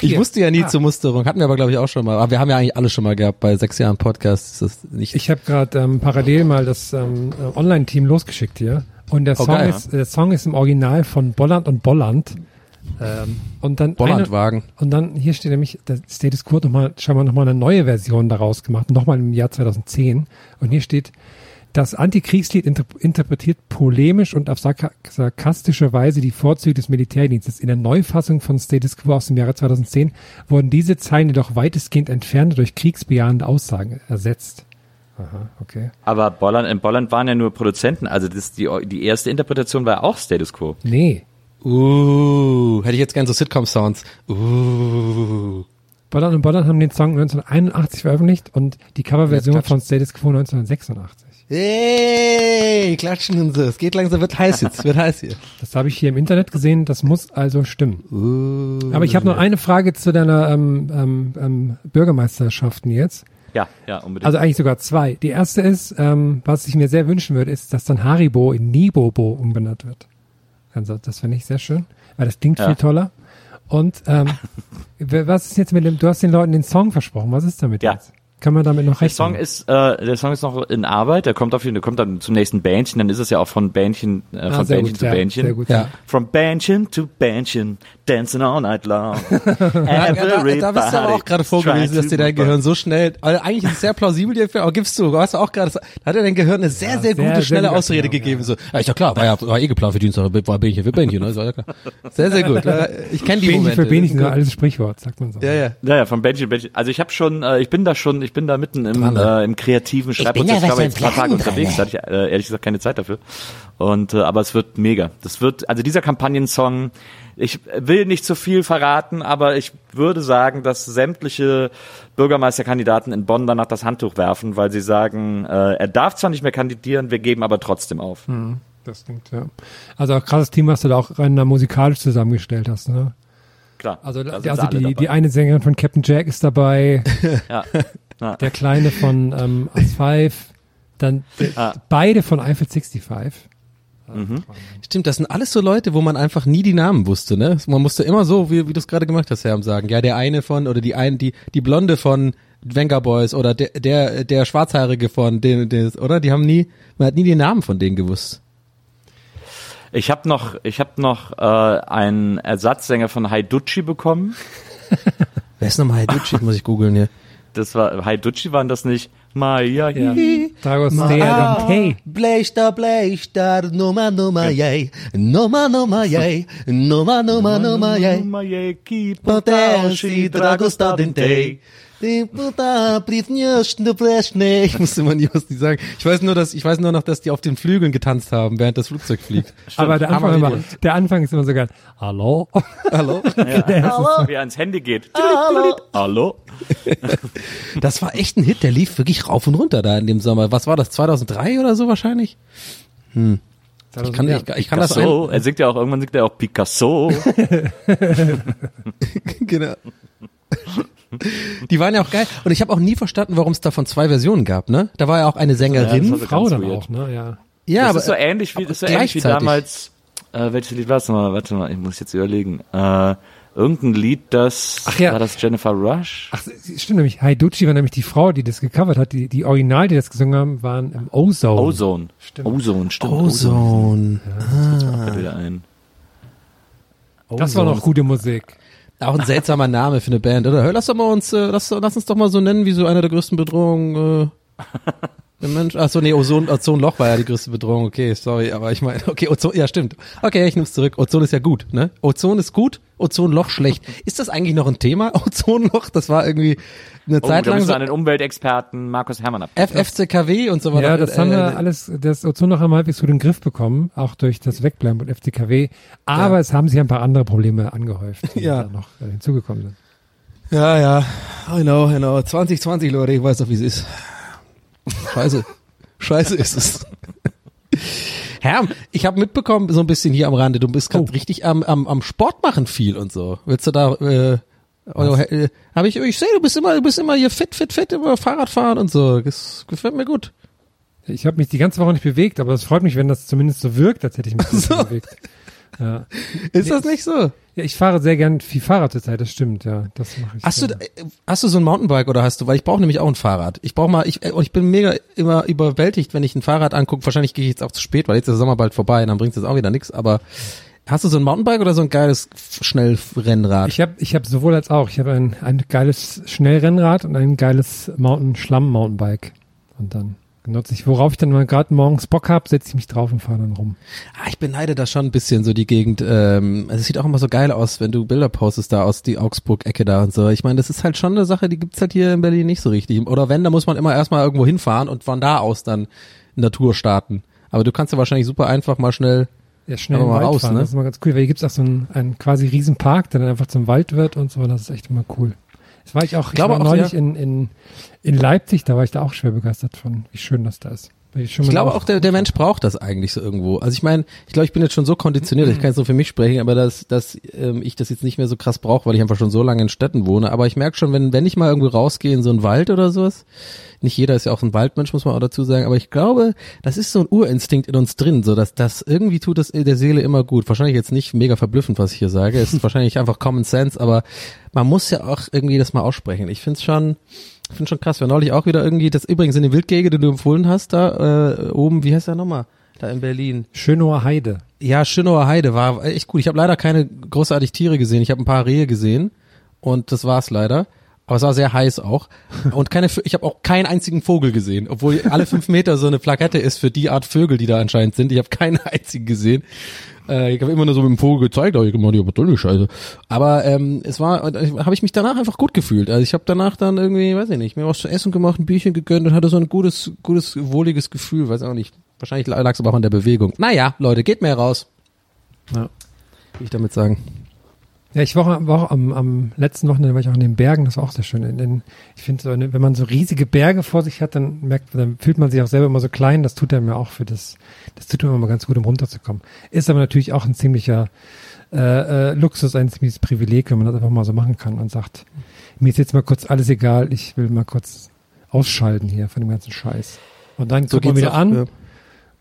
ich hier. wusste ja nie Ah. zur Musterung. Hatten wir aber, glaube ich, auch schon mal. Aber wir haben ja eigentlich alle schon mal gehabt. Bei sechs Jahren Podcast ist das nicht. Ich habe gerade ähm, parallel mal das ähm, äh, Online-Team losgeschickt hier. Und der Oh, Song, geil. ist, der Song ist im Original von Bolland und Bolland. Ähm, und dann eine, Bollandwagen. und dann hier steht nämlich, der Status Quo hat noch mal, scheinbar nochmal eine neue Version daraus gemacht, nochmal im Jahr 2010. Und hier steht, das Antikriegslied inter interpretiert polemisch und auf sarka sarkastische Weise die Vorzüge des Militärdienstes. In der Neufassung von Status Quo aus dem Jahre 2010 wurden diese Zeilen jedoch weitestgehend entfernt durch kriegsbejahende Aussagen ersetzt. Aha, okay. Aber Bolland, in Bolland waren ja nur Produzenten. Also das, die, die erste Interpretation war auch Status Quo. Nee. Uh, hätte ich jetzt gern so Sitcom-Sounds. Uh. Bolland und Bolland haben den Song 1981 veröffentlicht und die Coverversion von Status Quo 1986. Hey, klatschen und so. Es geht langsam, wird heiß jetzt, wird heiß hier. Das habe ich hier im Internet gesehen, das muss also stimmen. Uh. Aber ich habe noch eine Frage zu deiner ähm, ähm, ähm, Bürgermeisterschaften jetzt. Ja, ja, unbedingt. Also eigentlich sogar zwei. Die erste ist, ähm, was ich mir sehr wünschen würde, ist, dass dann Haribo in Nibobo umbenannt wird. Also das finde ich sehr schön, weil das klingt Ja. viel toller. Und ähm, (laughs) was ist jetzt mit dem, du hast den Leuten den Song versprochen, was ist damit Ja. jetzt? Kann man damit noch Der rechnen? Song ist, äh, der Song ist noch in Arbeit. Der kommt auf jeden, der kommt dann zum nächsten Bändchen. Dann ist es ja auch von Bändchen, äh, Ah, von Bändchen gut, zu ja, Bändchen. sehr gut. Ja. From Bändchen to Bändchen, dancing all night long. (laughs) Ja, da, da bist du aber auch gerade vorgelesen, dass dir dein Gehirn so schnell, also eigentlich ist es sehr plausibel, dir, aber gibst du, du hast auch gerade, da hat dir dein Gehirn eine sehr, sehr sehr, gute, sehr schnelle Ausrede abgenommen, gegeben, so, ja, ist ja klar, war ja, war eh geplant für Dienstag, war bin ich hier für Bändchen, ne, ist ja klar. Sehr, sehr gut, ich kenne die Bähnchen Momente. für Das ist so alles Sprichwort, sagt man so. Ja, ja. Ja, ja, von Bändchen, Bändchen. Also ich habe schon, äh, ich bin da schon, ich ich bin da mitten im, Dran, ne? äh, im kreativen Schreibprozess. Ich, war jetzt ein paar Tage unterwegs, da hatte ich äh, ehrlich gesagt keine Zeit dafür. Und äh, aber es wird mega. Das wird also dieser Kampagnensong. Ich will nicht zu viel verraten, aber ich würde sagen, dass sämtliche Bürgermeisterkandidaten in Bonn danach das Handtuch werfen, weil sie sagen, äh, er darf zwar nicht mehr kandidieren, wir geben aber trotzdem auf. Das klingt, ja. Also auch krasses Team, was du da auch rein musikalisch zusammengestellt hast, ne? Klar. Also, also die, dabei. die eine Sängerin von Captain Jack ist dabei, (laughs) ja. Ja. der Kleine von ähm, As Five, dann Ah. beide von Eiffel 65. Stimmt, das sind alles so Leute, wo man einfach nie die Namen wusste, ne? Man musste immer so, wie, wie du es gerade gemacht hast, Herm, sagen. Ja, der eine von, oder die ein, die, die Blonde von Venga Boys oder der, der, der Schwarzhaarige von den, des, oder? Die haben nie, man hat nie die Namen von denen gewusst. Ich habe noch, ich habe noch äh, einen Ersatzsänger von Haiducci bekommen. (laughs) Wer ist nochmal Heiducci? Muss ich googeln hier. Das war Haiducci waren das nicht. Maya Ja. Hi. Dragos Ah. Dea Hey. Bleistar, Bleistar, Nummer, Nummer, yay. Nummer, Nummer, yay. Nummer, Nummer, Nummer, yay. Maya ki Potesi, Dragostar, den Day. Ich musste immer nie was die sagen. Ich weiß nur, dass, ich weiß nur noch, dass die auf den Flügeln getanzt haben, während das Flugzeug fliegt. (laughs) Aber der Anfang, immer, der Anfang ist immer so geil. Hallo? (laughs) Hallo? (laughs) Wie er ans Handy geht. Hallo. Hallo. Das war echt ein Hit, der lief wirklich rauf und runter da in dem Sommer. Was war das, 2003 oder so wahrscheinlich? Ich kann, ich, ich kann das Picasso. ein, Er singt ja auch, irgendwann singt er auch Picasso. genau. (laughs) Die waren ja auch geil. Und ich habe auch nie verstanden, warum es davon zwei Versionen gab, ne? Da war ja auch eine Sängerin. Ja, Frau dann weird. auch, ne? Ja. Ja, das aber ist so ähnlich wie, das ist so ähnlich wie damals, äh, welches Lied war es nochmal? Warte mal, ich muss jetzt überlegen. Äh, irgendein Lied, das, Ach ja. war das Jennifer Rush? Ach, stimmt nämlich. Haiducci war nämlich die Frau, die das gecovert hat. Die, die Original, die das gesungen haben, waren im Ozone. Ozone. Stimmt. Ozone, stimmt. Ozone. Fällt wieder ein. Das war noch gute Musik. Auch ein seltsamer Name für eine Band, oder? Hör, lass doch mal uns, äh, lass, lass uns doch mal so nennen, wie so eine der größten Bedrohungen, äh, der Mensch. Ach so, nee, Ozon, Ozonloch war ja die größte Bedrohung. Okay, sorry, aber ich meine, okay, Ozon, ja stimmt. Okay, ich nehm's zurück. Ozon ist ja gut, ne? Ozon ist gut, Ozonloch schlecht. Ist das eigentlich noch ein Thema? (laughs) Ozonloch, das war irgendwie eine Oh, Zeit da lang müssen so an den Umweltexperten Markus Hermann ab. FFCKW und so weiter. Ja, das haben Äh, wir alles, das Ozon noch einmal halbwegs gut in den Griff bekommen, auch durch das Wegbleiben von FCKW. Aber es haben sich ein paar andere Probleme angehäuft, die (laughs) Ja. da noch äh, hinzugekommen sind. Ja, ja. I know, I know. 2020, Leute, ich weiß doch, wie es ist. Scheiße. Scheiße ist es. (laughs) Herr, ich habe mitbekommen, so ein bisschen hier am Rande, du bist gerade Oh. richtig am, am, am Sport machen viel und so. Willst du da, äh, oh, äh, hab ich, ich sehe, du bist immer, du bist immer hier fit, fit, fit, immer Fahrrad fahren und so. Das gefällt mir gut. Ich habe mich die ganze Woche nicht bewegt, aber es freut mich, wenn das zumindest so wirkt, als hätte ich mich So. bewegt. Ja. (laughs) Ist das nicht so? ja, ich fahre sehr gern viel Fahrrad zur Zeit, das stimmt, ja. Das mache ich. Hast du, gerne. äh, hast du so ein Mountainbike oder hast du, weil ich brauche nämlich auch ein Fahrrad. Ich brauche mal, ich, äh, ich bin mega immer überwältigt, wenn ich ein Fahrrad angucke. Wahrscheinlich gehe ich jetzt auch zu spät, weil jetzt ist der Sommer bald vorbei, dann bringt es auch wieder nichts. Aber hast du so ein Mountainbike oder so ein geiles Schnellrennrad? Ich habe ich hab sowohl als auch. Ich habe ein, ein geiles Schnellrennrad und ein geiles Mountain-Schlamm-Mountainbike. Und dann nutze ich, worauf ich dann mal gerade morgens Bock hab, setze ich mich drauf und fahre dann rum. Ah, ich beneide da schon ein bisschen so die Gegend. Ähm, also es sieht auch immer so geil aus, wenn du Bilder postest da aus die Augsburg-Ecke da und so. Ich meine, das ist halt schon eine Sache, die gibt's halt hier in Berlin nicht so richtig. Oder wenn, da muss man immer erstmal irgendwo hinfahren und von da aus dann Tour starten. Aber du kannst ja wahrscheinlich super einfach mal schnell. Ja, schnell im Wald raus, fahren, ne? das ist immer ganz cool, weil hier gibt's auch so einen, einen quasi riesen Park, der dann einfach zum Wald wird und so, das ist echt immer cool. Das war ich auch, ich glaube war auch, neulich ja. in, in, in Leipzig, da war ich da auch schwer begeistert von, wie schön das da ist. Ich mal glaube auch, der, der Mensch braucht das eigentlich so irgendwo. Also ich meine, ich glaube, ich bin jetzt schon so konditioniert, ich kann jetzt nur für mich sprechen, aber dass, dass ähm, ich das jetzt nicht mehr so krass brauche, weil ich einfach schon so lange in Städten wohne. Aber ich merke schon, wenn, wenn ich mal irgendwo rausgehe in so einen Wald oder sowas, nicht jeder ist ja auch ein Waldmensch, muss man auch dazu sagen, aber ich glaube, das ist so ein Urinstinkt in uns drin, so dass das irgendwie tut das der Seele immer gut. Wahrscheinlich jetzt nicht mega verblüffend, was ich hier sage. Es ist (laughs) wahrscheinlich einfach Common Sense, aber man muss ja auch irgendwie das mal aussprechen. Ich finde es schon, ich finde schon krass. Wir neulich auch wieder irgendwie, das übrigens in den Wildgege, den du empfohlen hast, da äh, oben, wie heißt der nochmal? Da in Berlin. Schönower Heide. Ja, Schönauer Heide war echt gut. Ich habe leider keine großartig Tiere gesehen. Ich habe ein paar Rehe gesehen und das war's leider. Aber es war sehr heiß auch. (laughs) Und keine, ich habe auch keinen einzigen Vogel gesehen, obwohl alle fünf Meter so eine Plakette ist für die Art Vögel, die da anscheinend sind. Ich habe keinen einzigen gesehen. Äh, ich habe immer nur so mit dem Vogel gezeigt, aber ich gemacht, aber tolle Scheiße. Aber ähm, es war, habe ich mich danach einfach gut gefühlt. Also ich habe danach dann irgendwie, weiß ich nicht, mir was zu essen gemacht, ein Bierchen gegönnt und hatte so ein gutes, gutes, wohliges Gefühl, weiß auch nicht. Wahrscheinlich lag es aber auch an der Bewegung. Naja, Leute, geht mehr raus. Ja. Will ich damit sagen. Ja, ich war, war auch am, am letzten Wochenende war ich auch in den Bergen, das war auch sehr schön. In, den, ich finde, so eine- wenn man so riesige Berge vor sich hat, dann merkt, dann fühlt man sich auch selber immer so klein. Das tut einem ja auch für das, das tut einem immer ganz gut, um runterzukommen. Ist aber natürlich auch ein ziemlicher äh, äh, Luxus, ein ziemliches Privileg, wenn man das einfach mal so machen kann und sagt, mir ist jetzt mal kurz alles egal, ich will mal kurz ausschalten hier von dem ganzen Scheiß. Und dann guckt man wieder auch, an ja.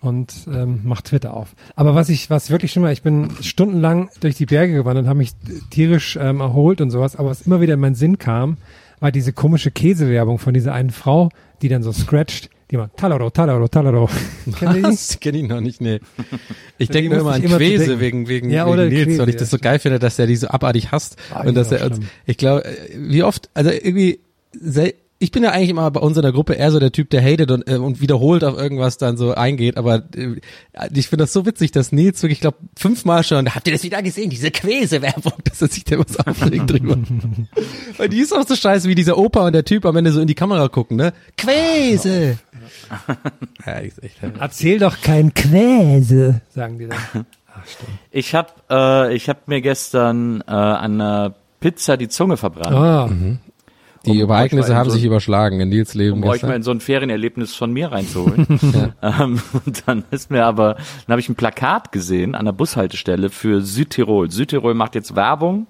und ähm, macht Twitter auf. Aber was ich, was wirklich schlimmer, ich bin stundenlang durch die Berge gewandert, habe mich tierisch ähm, erholt und sowas, aber was immer wieder in meinen Sinn kam, war diese komische Käsewerbung von dieser einen Frau, die dann so scratcht, die mal Talaro, Talaro, Talaro. (laughs) Das kenne ich noch nicht, nee. Ich denke nur immer an immer denken. wegen, wegen, Ja, wegen oder Nils, Quäse, weil ich das so geil finde, dass er die so abartig hasst. Ah, und dass er uns, schlimm. ich glaube, wie oft, also irgendwie, ich bin ja eigentlich immer bei uns in der Gruppe eher so der Typ, der hatet und, äh, und wiederholt auf irgendwas dann so eingeht, aber äh, ich finde das so witzig, dass Nils wirklich, ich glaube, fünfmal schon, habt ihr das wieder gesehen, diese Quäse-Werbung, (laughs) dass er sich da was aufregt drüber. (laughs) Weil die ist auch so scheiße, wie dieser Opa und der Typ am Ende so in die Kamera gucken, ne? Quäse! Ja, ist echt, Erzähl doch kein Quäse, sagen die dann. Ach, stimmt. Ich habe äh, ich hab mir gestern äh, an einer Pizza die Zunge verbrannt. Ah, Die Um euch Ereignisse haben so- sich überschlagen in Nils Leben. um euch gestern. mal in so ein Ferienerlebnis von mir reinzuholen. (laughs) (laughs) ähm, und dann ist mir aber, dann habe ich ein Plakat gesehen an der Bushaltestelle für Südtirol. Südtirol macht jetzt Werbung,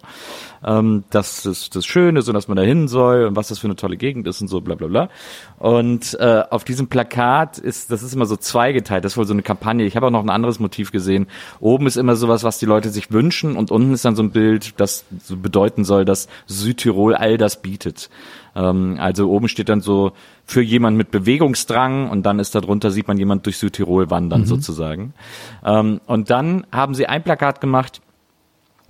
ähm, dass das, das schön ist und dass man da hin soll und was das für eine tolle Gegend ist und so bla bla bla. Und äh, auf diesem Plakat ist, das ist immer so zweigeteilt, das ist wohl so eine Kampagne. Ich habe auch noch ein anderes Motiv gesehen. Oben ist immer sowas, was die Leute sich wünschen und unten ist dann so ein Bild, das so bedeuten soll, dass Südtirol all das bietet. Ähm, also oben steht dann so für jemand mit Bewegungsdrang und dann ist darunter sieht man jemand durch Südtirol wandern sozusagen. Ähm, und dann haben sie ein Plakat gemacht,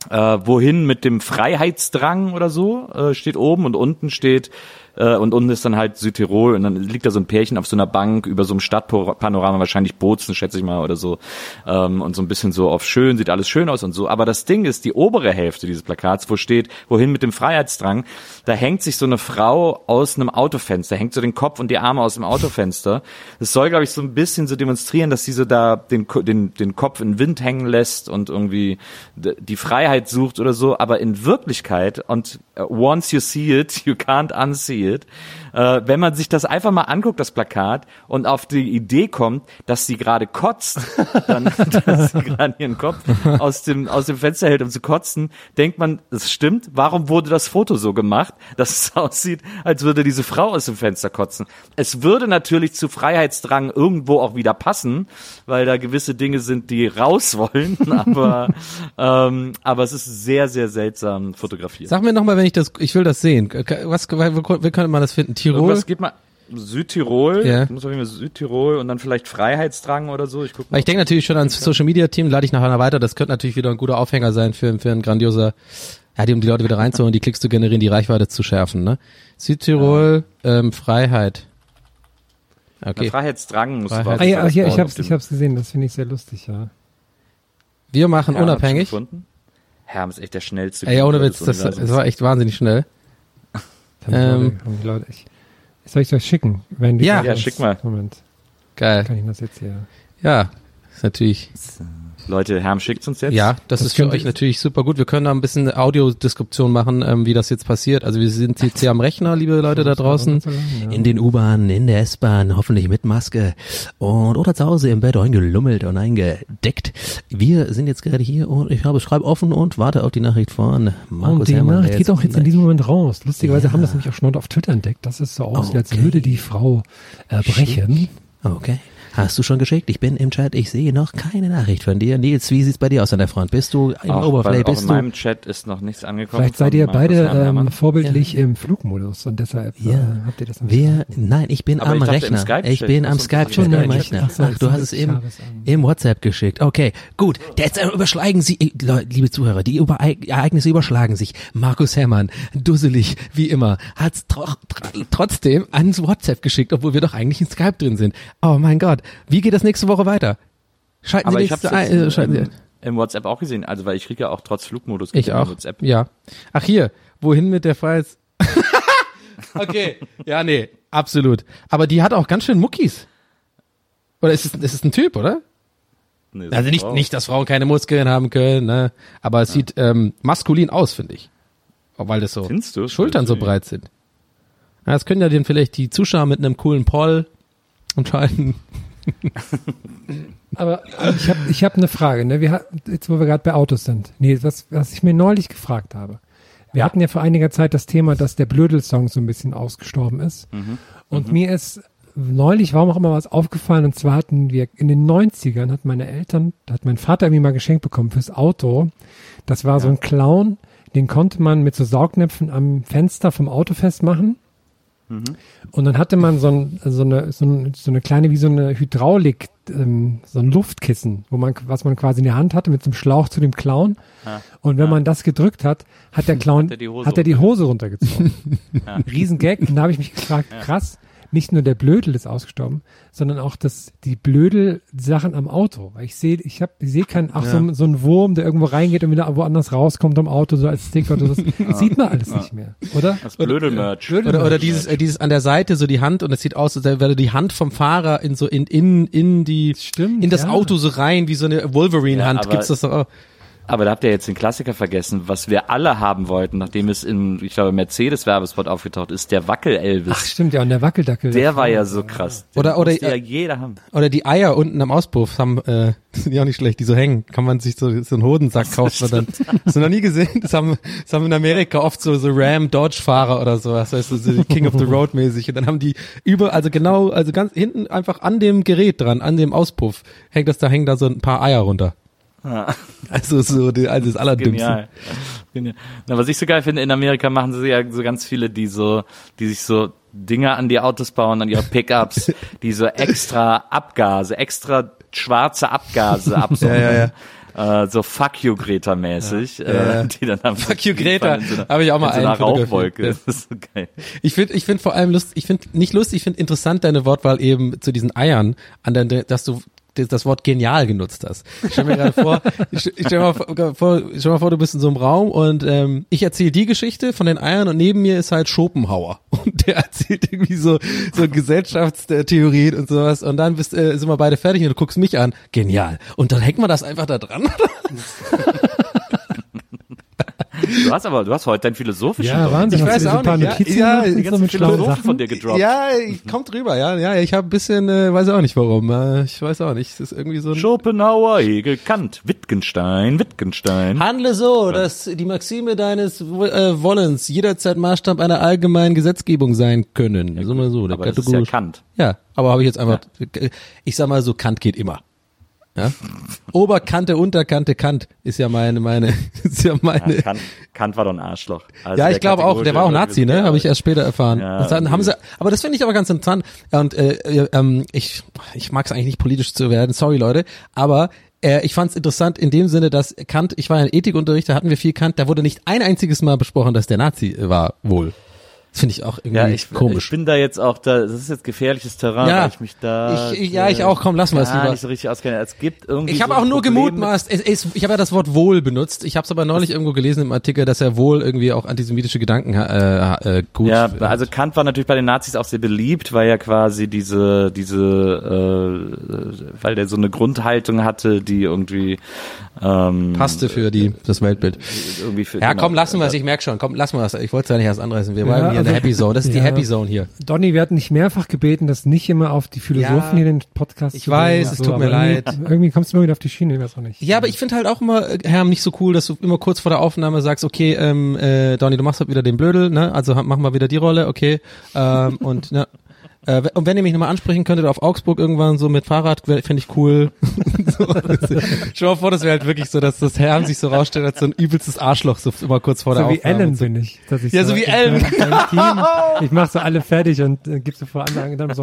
äh, wohin mit dem Freiheitsdrang oder so, äh, steht oben und unten steht, äh, und unten ist dann halt Südtirol und dann liegt da so ein Pärchen auf so einer Bank über so einem Stadtpanorama, wahrscheinlich Bozen, schätze ich mal, oder so, ähm, und so ein bisschen so auf schön, sieht alles schön aus und so. Aber das Ding ist, die obere Hälfte dieses Plakats, wo steht, wohin mit dem Freiheitsdrang, da hängt sich so eine Frau aus einem Autofenster, hängt so den Kopf und die Arme aus dem Autofenster. Das soll, glaube ich, so ein bisschen so demonstrieren, dass sie so da den, den, den Kopf in den Wind hängen lässt und irgendwie die Freiheit sucht oder so. Aber in Wirklichkeit, und äh, once you see it, you can't unsee it, äh, wenn man sich das einfach mal anguckt, das Plakat, und auf die Idee kommt, dass sie gerade kotzt, (laughs) dann, dass sie gerade ihren Kopf aus dem, aus dem Fenster hält, um zu kotzen, denkt man, es stimmt, warum wurde das Foto so gemacht, dass es (laughs) aussieht, als würde diese Frau aus dem Fenster kotzen? Es würde natürlich zu Freiheitsdrang irgendwo auch wieder passen, weil da gewisse Dinge sind, die raus (laughs) wollen, aber, ähm, aber es ist sehr, sehr seltsam fotografiert. Sag mir nochmal, wenn ich das, ich will das sehen. Was, wo, wo könnte man das finden? Tirol? Irgendwas geht mal Südtirol, Ja. muss auf jeden Fall Südtirol und dann vielleicht Freiheitsdrang oder so. Ich guck mal. Weil ich denke natürlich schon ans Social Media Team, lade ich nachher noch weiter. Das könnte natürlich wieder ein guter Aufhänger sein für, für ein grandioser, ja, die, um die Leute wieder reinzuholen, die Klicks zu generieren, die Reichweite zu schärfen, ne? Südtirol, ähm, Freiheit. Na, Okay. Freiheitsdrang muss Freiheit. ah, ja, hier, ich hab's, ich hab's gesehen, das finde ich sehr lustig, ja. Wir machen Ja, unabhängig. Herm ist echt der schnellste. Ey, ohne Witz, das, das war echt wahnsinnig schnell. Ähm. Leute, ich, soll ich euch schicken? Wenn Ja. Ja, das- schick mal. Moment, Geil. kann ich das jetzt hier? Ja, ist natürlich. Leute, Herm schickt's uns jetzt. Ja, das, Das ist für euch natürlich super gut. Wir können da ein bisschen Audiodeskription machen, ähm, wie das jetzt passiert. Also wir sind jetzt hier am Rechner, liebe Leute da draußen. In den U-Bahnen, in der S-Bahn, hoffentlich mit Maske und oder zu Hause im Bett eingelummelt und eingedeckt. Wir sind jetzt gerade hier und ich habe Schreib offen und warte auf die Nachricht von Markus Und die Herrmann, Nachricht geht auch jetzt in diesem Moment raus. Lustigerweise Ja. haben das nämlich auch schon auf Twitter entdeckt. Das ist so aus, als Okay. würde die Frau erbrechen. Okay. Hast du schon geschickt? Ich bin im Chat, ich sehe noch keine Nachricht von dir. Nils, wie sieht's bei dir aus an der Front? Bist du im Auch, Overplay? weil auch Bist in du? meinem Chat ist noch nichts angekommen. Vielleicht seid ihr beide ähm, vorbildlich im Flugmodus und deshalb äh, Wer, habt ihr das noch wer, nein, ich bin Aber am ich dachte, im Rechner. Ich bin am Ach so, am nein, Rechner. ach so, Ach, jetzt du hast es an. im WhatsApp geschickt. Okay, gut. Jetzt äh, überschlagen Sie, äh, liebe Zuhörer, die Über Ereignisse überschlagen sich. Markus Herrmann, dusselig wie immer, hat's tro tr trotzdem ans WhatsApp geschickt, obwohl wir doch eigentlich in Skype drin sind. Oh mein Gott, wie geht das nächste Woche weiter? Schalten Aber Sie ich habe nächste, ein- äh, schalten Sie- im, im WhatsApp auch gesehen, also weil ich kriege ja auch trotz Flugmodus Ich ja auch. WhatsApp. Ja. Ach hier, wohin mit der Freiheits... (laughs) okay, ja, nee, absolut. Aber die hat auch ganz schön Muckis. Oder ist es, ist es ein Typ, oder? Nee, Also nicht, Frau. nicht, dass Frauen keine Muskeln haben können, ne? Aber es sieht ähm, maskulin aus, finde ich. Auch weil das so du? Schultern so breit sind. Ja, das können ja den vielleicht die Zuschauer mit einem coolen Poll entscheiden. Aber ich habe ich hab eine Frage, ne? Wir, jetzt wo wir gerade bei Autos sind. Nee, was, was ich mir neulich gefragt habe. Wir hatten ja vor einiger Zeit das Thema, dass der Blödel-Song so ein bisschen ausgestorben ist. Und mir ist neulich, warum auch immer was aufgefallen, und zwar hatten wir in den 90ern, hat meine Eltern, hat mein Vater irgendwie mal geschenkt bekommen fürs Auto. Das war so ein Clown, den konnte man mit so Saugnäpfen am Fenster vom Auto festmachen. Und dann hatte man so, ein, so, eine, so, ein, so eine kleine, wie so eine Hydraulik, ähm, so ein Luftkissen, wo man, was man quasi in der Hand hatte mit so einem Schlauch zu dem Clown. Und wenn man das gedrückt hat, hat der Clown, (laughs) Hat er die Hose hat er die Hose runtergezogen. (laughs) Riesengag. Und da habe ich mich gefragt, krass, nicht nur der Blödel ist ausgestorben, sondern auch das, die Blödel-Sachen am Auto. Weil ich sehe, ich habe, ich sehe keinen, ach, so, ein- so ein Wurm, der irgendwo reingeht und wieder woanders rauskommt am Auto, so als Stick oder so. Das (laughs) sieht man alles nicht mehr, oder? Das Blödel-Merch. Blödel- Oder, oder dieses, äh, dieses an der Seite so die Hand und es sieht aus, als wäre die Hand vom Fahrer in so in in in die Stimmt, in das ja. Auto so rein wie so eine Wolverine-Hand. Ja, Gibt's das doch auch? Aber da habt ihr jetzt den Klassiker vergessen, was wir alle haben wollten, nachdem es in, ich glaube, Mercedes-Werbespot aufgetaucht ist, der Wackel-Elvis. Ach, stimmt, ja, und der Wackeldackel. der war ja so krass. Den Oder- oder- ja jeder haben. Oder die Eier unten am Auspuff haben, äh, (laughs) sind ja auch nicht schlecht, die so hängen. Kann man sich so, so einen Hodensack kaufen und dann. (laughs) Hast du noch nie gesehen? Das haben, das haben in Amerika oft so, so Ram Dodge Fahrer oder sowas, weißt du, so King of the Road mäßig. Und dann haben die über, also genau, also ganz hinten einfach an dem Gerät dran, an dem Auspuff, hängt das, da hängen da so ein paar Eier runter. (laughs) Also so, die, also das Allerdümmste. Genial. Genial. Na, was ich so geil finde, in Amerika machen sie ja so ganz viele, die so, die sich so Dinger an die Autos bauen, an ihre Pickups, (laughs) die so extra Abgase, extra schwarze Abgase absondern. (laughs) Ja, ja, Äh, so Fuck you Greta mäßig, Ja, äh, ja. die dann am Fuck you, Greta. so einer- Hab ich auch mal in so einer. Rauchwolke. Ja. Das ist so geil. Ich finde, ich finde vor allem lustig, ich finde nicht lustig, ich finde interessant deine Wortwahl eben zu diesen Eiern, an der, dass du das- Wort genial genutzt hast. Ich stell mir gerade vor, ich ich stell mir vor, vor, stell mir vor, du bist in so einem Raum und ähm, ich erzähle die Geschichte von den Eiern und neben mir ist halt Schopenhauer (laughs) und der erzählt irgendwie so so Gesellschaftstheorien und sowas und dann bist äh, sind wir beide fertig und du guckst mich an, genial. Und dann hängt man das einfach da dran. (laughs) Du hast aber, du hast heute deinen philosophischen Ja. Wahnsinn. Ich weiß auch ein paar nicht, ja. Notizen Ja, und so ganzen mit Philosophen Sachen? von dir gedroppt. Ja, ich kommt drüber, ja, ja, ich habe ein bisschen, äh, weiß auch nicht warum, äh, ich weiß auch nicht, es ist irgendwie so ein Schopenhauer, Hegel, Kant, Wittgenstein, Wittgenstein. Handle so, dass die Maxime deines äh, Wollens jederzeit Maßstab einer allgemeinen Gesetzgebung sein können. Ja, so mal so, der aber das ist ja Kant. Ja, aber habe ich jetzt einfach, ich sag mal so, Kant geht immer. Ja? Oberkante, Unterkante, Kant ist ja meine, meine, (laughs) ist ja meine. Ja, Kant, Kant war doch ein Arschloch. Also Ja, ich glaube auch, der war auch Nazi, ne? Habe ich erst später erfahren. Ja, dann haben sie, aber das finde ich aber ganz interessant. Und äh, äh, ähm, ich, ich mag es eigentlich nicht politisch zu werden, sorry Leute, aber äh, ich fand es interessant in dem Sinne, dass Kant, ich war ja in Ethikunterricht, da hatten wir viel Kant, da wurde nicht ein einziges Mal besprochen, dass der Nazi äh, war, wohl. Das finde ich auch irgendwie Ja, ich, komisch. ich bin da jetzt auch da, das ist jetzt gefährliches Terrain, Ja, weil ich mich da. ich- ich- ja, ich auch. Komm, lassen wir es lieber. nicht so richtig auskenne. Es gibt irgendwie. Ich habe so auch nur gemutmaßt, es, es, ich habe ja das Wort wohl benutzt. Ich habe es aber neulich irgendwo gelesen im Artikel, dass er wohl irgendwie auch antisemitische Gedanken äh, äh, gut. Ja, also Kant war natürlich bei den Nazis auch sehr beliebt, weil er quasi diese, diese, äh, weil der so eine Grundhaltung hatte, die irgendwie ähm, passte für die das Weltbild. irgendwie für Ja, genau, komm, lassen wir es. Ich merk schon. Komm, lassen wir es. Ich wollte es ja nicht erst anreißen. Wir Ja, bleiben hier in der also- Happy Zone. Das ist die Ja. Happy Zone hier. Donny, wir hatten dich mehrfach gebeten, das nicht immer auf die Philosophen Ja, hier in den Podcast ich zu weiß, es tut mir leid. Irgendwie, irgendwie kommst du immer wieder auf die Schiene, ich weiß auch nicht. Ja, aber ich finde halt auch immer, äh, Herm, nicht so cool, dass du immer kurz vor der Aufnahme sagst, okay, ähm, äh, Donny, du machst halt wieder den Blödel, ne? Also mach mal wieder die Rolle, okay. Ähm, und ne, Äh, und wenn ihr mich nochmal ansprechen könntet auf Augsburg irgendwann so mit Fahrrad, fände ich cool. (laughs) so, Schau mal vor, das wäre halt wirklich so, dass das Herrn sich so rausstellt als so ein übelstes Arschloch, so immer kurz vor der So wie Aufnahme. Ellen so. bin ich. Dass ich Ja, so wie Ellen. (laughs) ich mache so alle fertig und äh, gibst so vor anderen und dann so,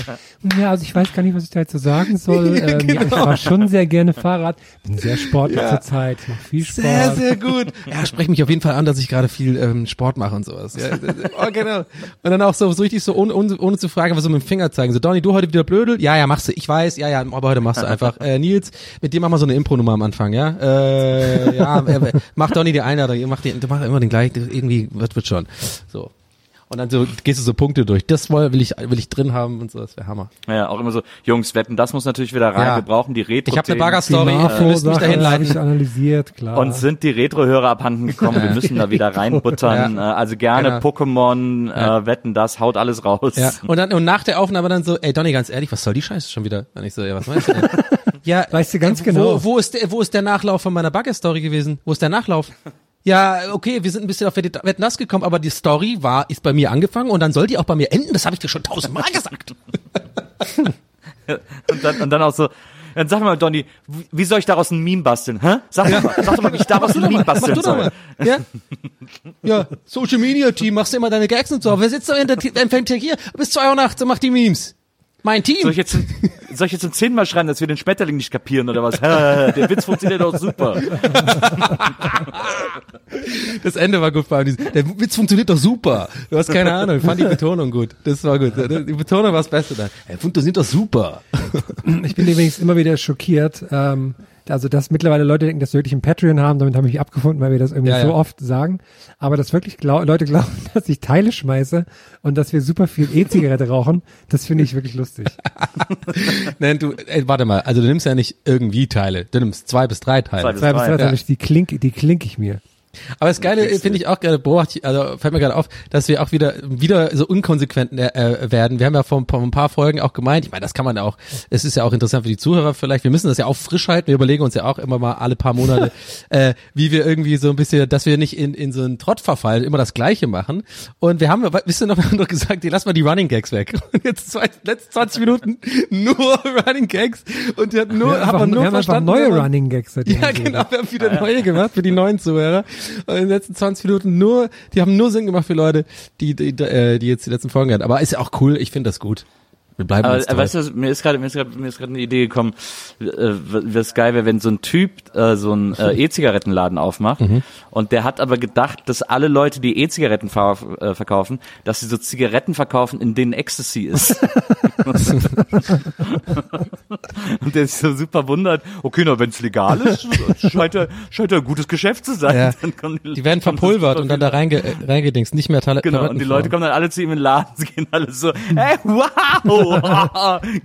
ja, also ich weiß gar nicht, was ich da jetzt so sagen soll. (laughs) Ähm, ja, ich Genau. fahre schon sehr gerne Fahrrad, bin sehr sportlich zur Zeit, mache viel Sport. Sehr, sehr gut. Ja, sprech mich auf jeden Fall an, dass ich gerade viel ähm, Sport mache und sowas. Ja, oh, genau. Und dann auch so, so richtig so, ohne, ohne, ohne zu fragen, was so mit dem Finger zeigen. So, Donny, du heute wieder blödel? Ja, ja, machst du. Ich weiß, ja, ja, aber heute machst du einfach. (laughs) Äh, Nils, mit dem machen wir so eine Impro-Nummer am Anfang, ja? Äh, ja, äh, mach Donny die Einladung, mach, die, mach immer den gleichen, irgendwie, wird, wird schon. So. Und dann so gehst du so Punkte durch. Das will will ich, will ich drin haben und so, das wäre Hammer. Ja, auch immer so, Jungs, wetten, das muss natürlich wieder rein. Ja. Wir brauchen die retro Ich habe eine Die Bagger-Story, ihr müsst mich dahin leiten. analysiert, klar. Und sind die Retro-Hörer abhanden gekommen? Wir müssen da wieder reinbuttern. Ja. Äh, Also gerne Genau. Pokémon, Ja. äh, wetten, das haut alles raus. Ja. Und dann und nach der Aufnahme dann so, ey Donny, ganz ehrlich, was soll die Scheiße schon wieder? Und ich so, ja, was meinst du denn? (laughs) ja, Weißt du ganz wo, genau. Wo ist der, wo ist der Nachlauf von meiner Bagger-Story gewesen? Wo ist der Nachlauf? Ja, okay, wir sind ein bisschen auf Wetten das gekommen, aber die Story war, ist bei mir angefangen und dann soll die auch bei mir enden. Das habe ich dir schon tausendmal (laughs) gesagt. Und dann, und dann auch so, dann sag mal, Donny, wie- soll ich daraus ein Meme basteln? Hä? Sag, doch mal, sag doch mal, wie ich (laughs) daraus ein Meme basteln soll. Ja? ja, Social Media Team, machst du immer deine Gags und so. Wer sitzt da hinter, fängt hier bis zwei Uhr nachts und macht die Memes? Mein Team. Soll ich jetzt, soll ich jetzt zum zehnten Mal schreiben, dass wir den Schmetterling nicht kapieren oder was? Der Witz funktioniert doch super. (laughs) Das Ende war gut bei diesem. Der Witz funktioniert doch super. Du hast keine Ahnung. Ich fand die Betonung gut. Das war gut. Die Betonung war das Beste dann. Der funktioniert doch super. Ich bin übrigens immer wieder schockiert. Ähm, also, dass mittlerweile Leute denken, dass wir wirklich ein Patreon haben, damit habe ich mich abgefunden, weil wir das irgendwie Ja, so ja. oft sagen. Aber dass wirklich glau Leute glauben, (laughs) dass ich Teile schmeiße und dass wir super viel E-Zigarette rauchen, das finde ich wirklich lustig. (laughs) Nein, du, ey, warte mal. Also du nimmst ja nicht irgendwie Teile. Du nimmst zwei bis drei Teile. Zwei bis Zwei bis drei, Ja. ja. die klinke, die klinke ich mir. Aber das Geile finde ich auch gerade beobachte, ich- also fällt mir gerade auf, dass wir auch wieder wieder so unkonsequent äh, werden. Wir haben ja vor ein paar, ein paar Folgen auch gemeint, ich meine, das kann man ja auch, es ist ja auch interessant für die Zuhörer vielleicht, wir müssen das ja auch frisch halten, wir überlegen uns ja auch immer mal alle paar Monate, (laughs) äh, wie wir irgendwie so ein bisschen, dass wir nicht in, in so einen Trott verfallen, immer das Gleiche machen. Und wir haben, wisst ihr noch, wir haben doch gesagt, lass mal die Running Gags weg. (laughs) Und jetzt zwei, letzte 20 Minuten nur (laughs) Running Gags und die hat nur, Wir hat haben, man nur wir haben verstanden, neue wenn man- Running Gags. ja, genau, wir haben wieder neue gemacht für die neuen Zuhörer. In den letzten 20 Minuten nur, die haben nur Sinn gemacht für Leute, die, die, äh, die jetzt die letzten Folgen hatten. Aber ist ja auch cool, ich finde das gut. Wir bleiben Aber uns äh, weißt du, mir ist gerade mir ist gerade mir ist gerade eine Idee gekommen, äh, was geil wäre, wenn so ein Typ äh, so einen äh, (laughs) E-Zigarettenladen aufmacht Mhm. und der hat aber gedacht, dass alle Leute, die E-Zigaretten ver äh, verkaufen, dass sie so Zigaretten verkaufen, in denen Ecstasy ist. (laughs) (laughs) und der sich so super wundert, okay, na wenn es legal ist, scheint ja scheint ja ein gutes Geschäft zu sein. Ja. Kommen die werden verpulvert und dann da reinge, äh, reingedingst, nicht mehr Tale Genau, und die Leute kommen dann alle zu ihm in den Laden, sie gehen alle so, hey, wow,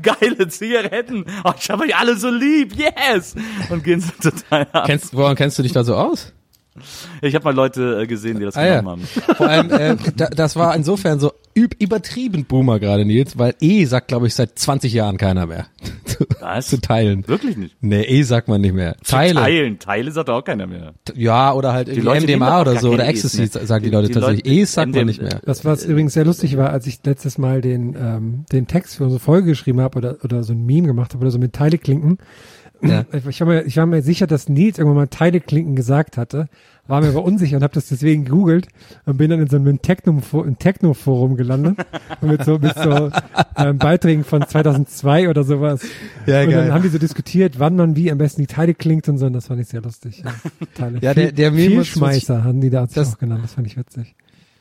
geile Zigaretten, oh, ich hab euch alle so lieb, yes! Und gehen so total ab. Kennst, woran kennst du dich da so aus? Ich habe mal Leute äh, gesehen, die das Ah, ja. genommen haben. Vor allem, äh, da, das war insofern so üb übertrieben Boomer gerade, Nils, weil E sagt, glaube ich, seit 20 Jahren keiner mehr. (laughs) zu, Was? zu teilen. Wirklich nicht. Nee, E sagt man nicht mehr. Teile. Teilen, Teile sagt auch keiner mehr. Ja, oder halt irgendwie Leute MDMA oder so, oder Ecstasy, mehr. sagen die Die- Leute die tatsächlich. Leute- E's sagt man MDMA nicht mehr. Das, was übrigens sehr lustig war, als ich letztes Mal den, ähm, den Text für unsere Folge geschrieben habe oder, oder so ein Meme gemacht habe oder so mit Teileklinken. Ja. (laughs) Ich, war mir, ich war mir sicher, dass Nils irgendwann mal Teileklinken gesagt hatte, war mir aber unsicher und habe das deswegen gegoogelt und bin dann in so einem Techno- ein Techno-Forum gelandet (laughs) und mit so, mit so ähm, Beiträgen von 2002 oder sowas. Ja, und geil. dann haben die so diskutiert, wann man wie am besten die Teile klingt und so und das fand ich sehr lustig. Ja, (laughs) Teile. Ja, der- der Vielschmeißer haben die da Das- auch genannt, das fand ich witzig.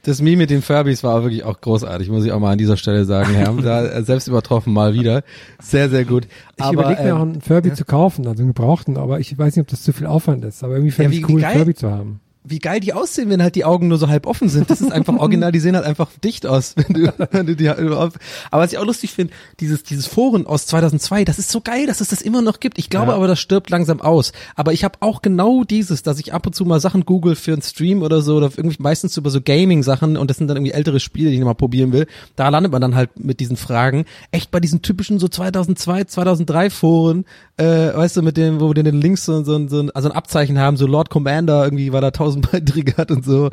Das Meme mit den Furbies war wirklich auch großartig, muss ich auch mal an dieser Stelle sagen. Wir haben da selbst übertroffen mal wieder. Sehr, sehr gut. Ich überlege mir ähm, auch einen Furby zu kaufen, also einen gebrauchten, aber ich weiß nicht, ob das zu viel Aufwand ist. Aber irgendwie fände Ja, ich cool, geil. einen Furby zu haben. Wie geil die aussehen, wenn halt die Augen nur so halb offen sind. Das ist einfach original, die sehen halt einfach dicht aus, (laughs) wenn du, wenn du die überhaupt. Aber was ich auch lustig finde, dieses, dieses Foren aus 2002, das ist so geil, dass es das immer noch gibt. Ich glaube Ja. aber, das stirbt langsam aus. Aber ich habe auch genau dieses, dass ich ab und zu mal Sachen google für einen Stream oder so, oder irgendwie meistens über so Gaming-Sachen und das sind dann irgendwie ältere Spiele, die ich mal probieren will. Da landet man dann halt mit diesen Fragen. Echt bei diesen typischen so 2002, 2003 Foren, äh, weißt du, mit dem, wo wir den links so, so, so, ein- also ein Abzeichen haben, so Lord Commander, irgendwie, weil er tausend 10.000 Beiträge hat und so.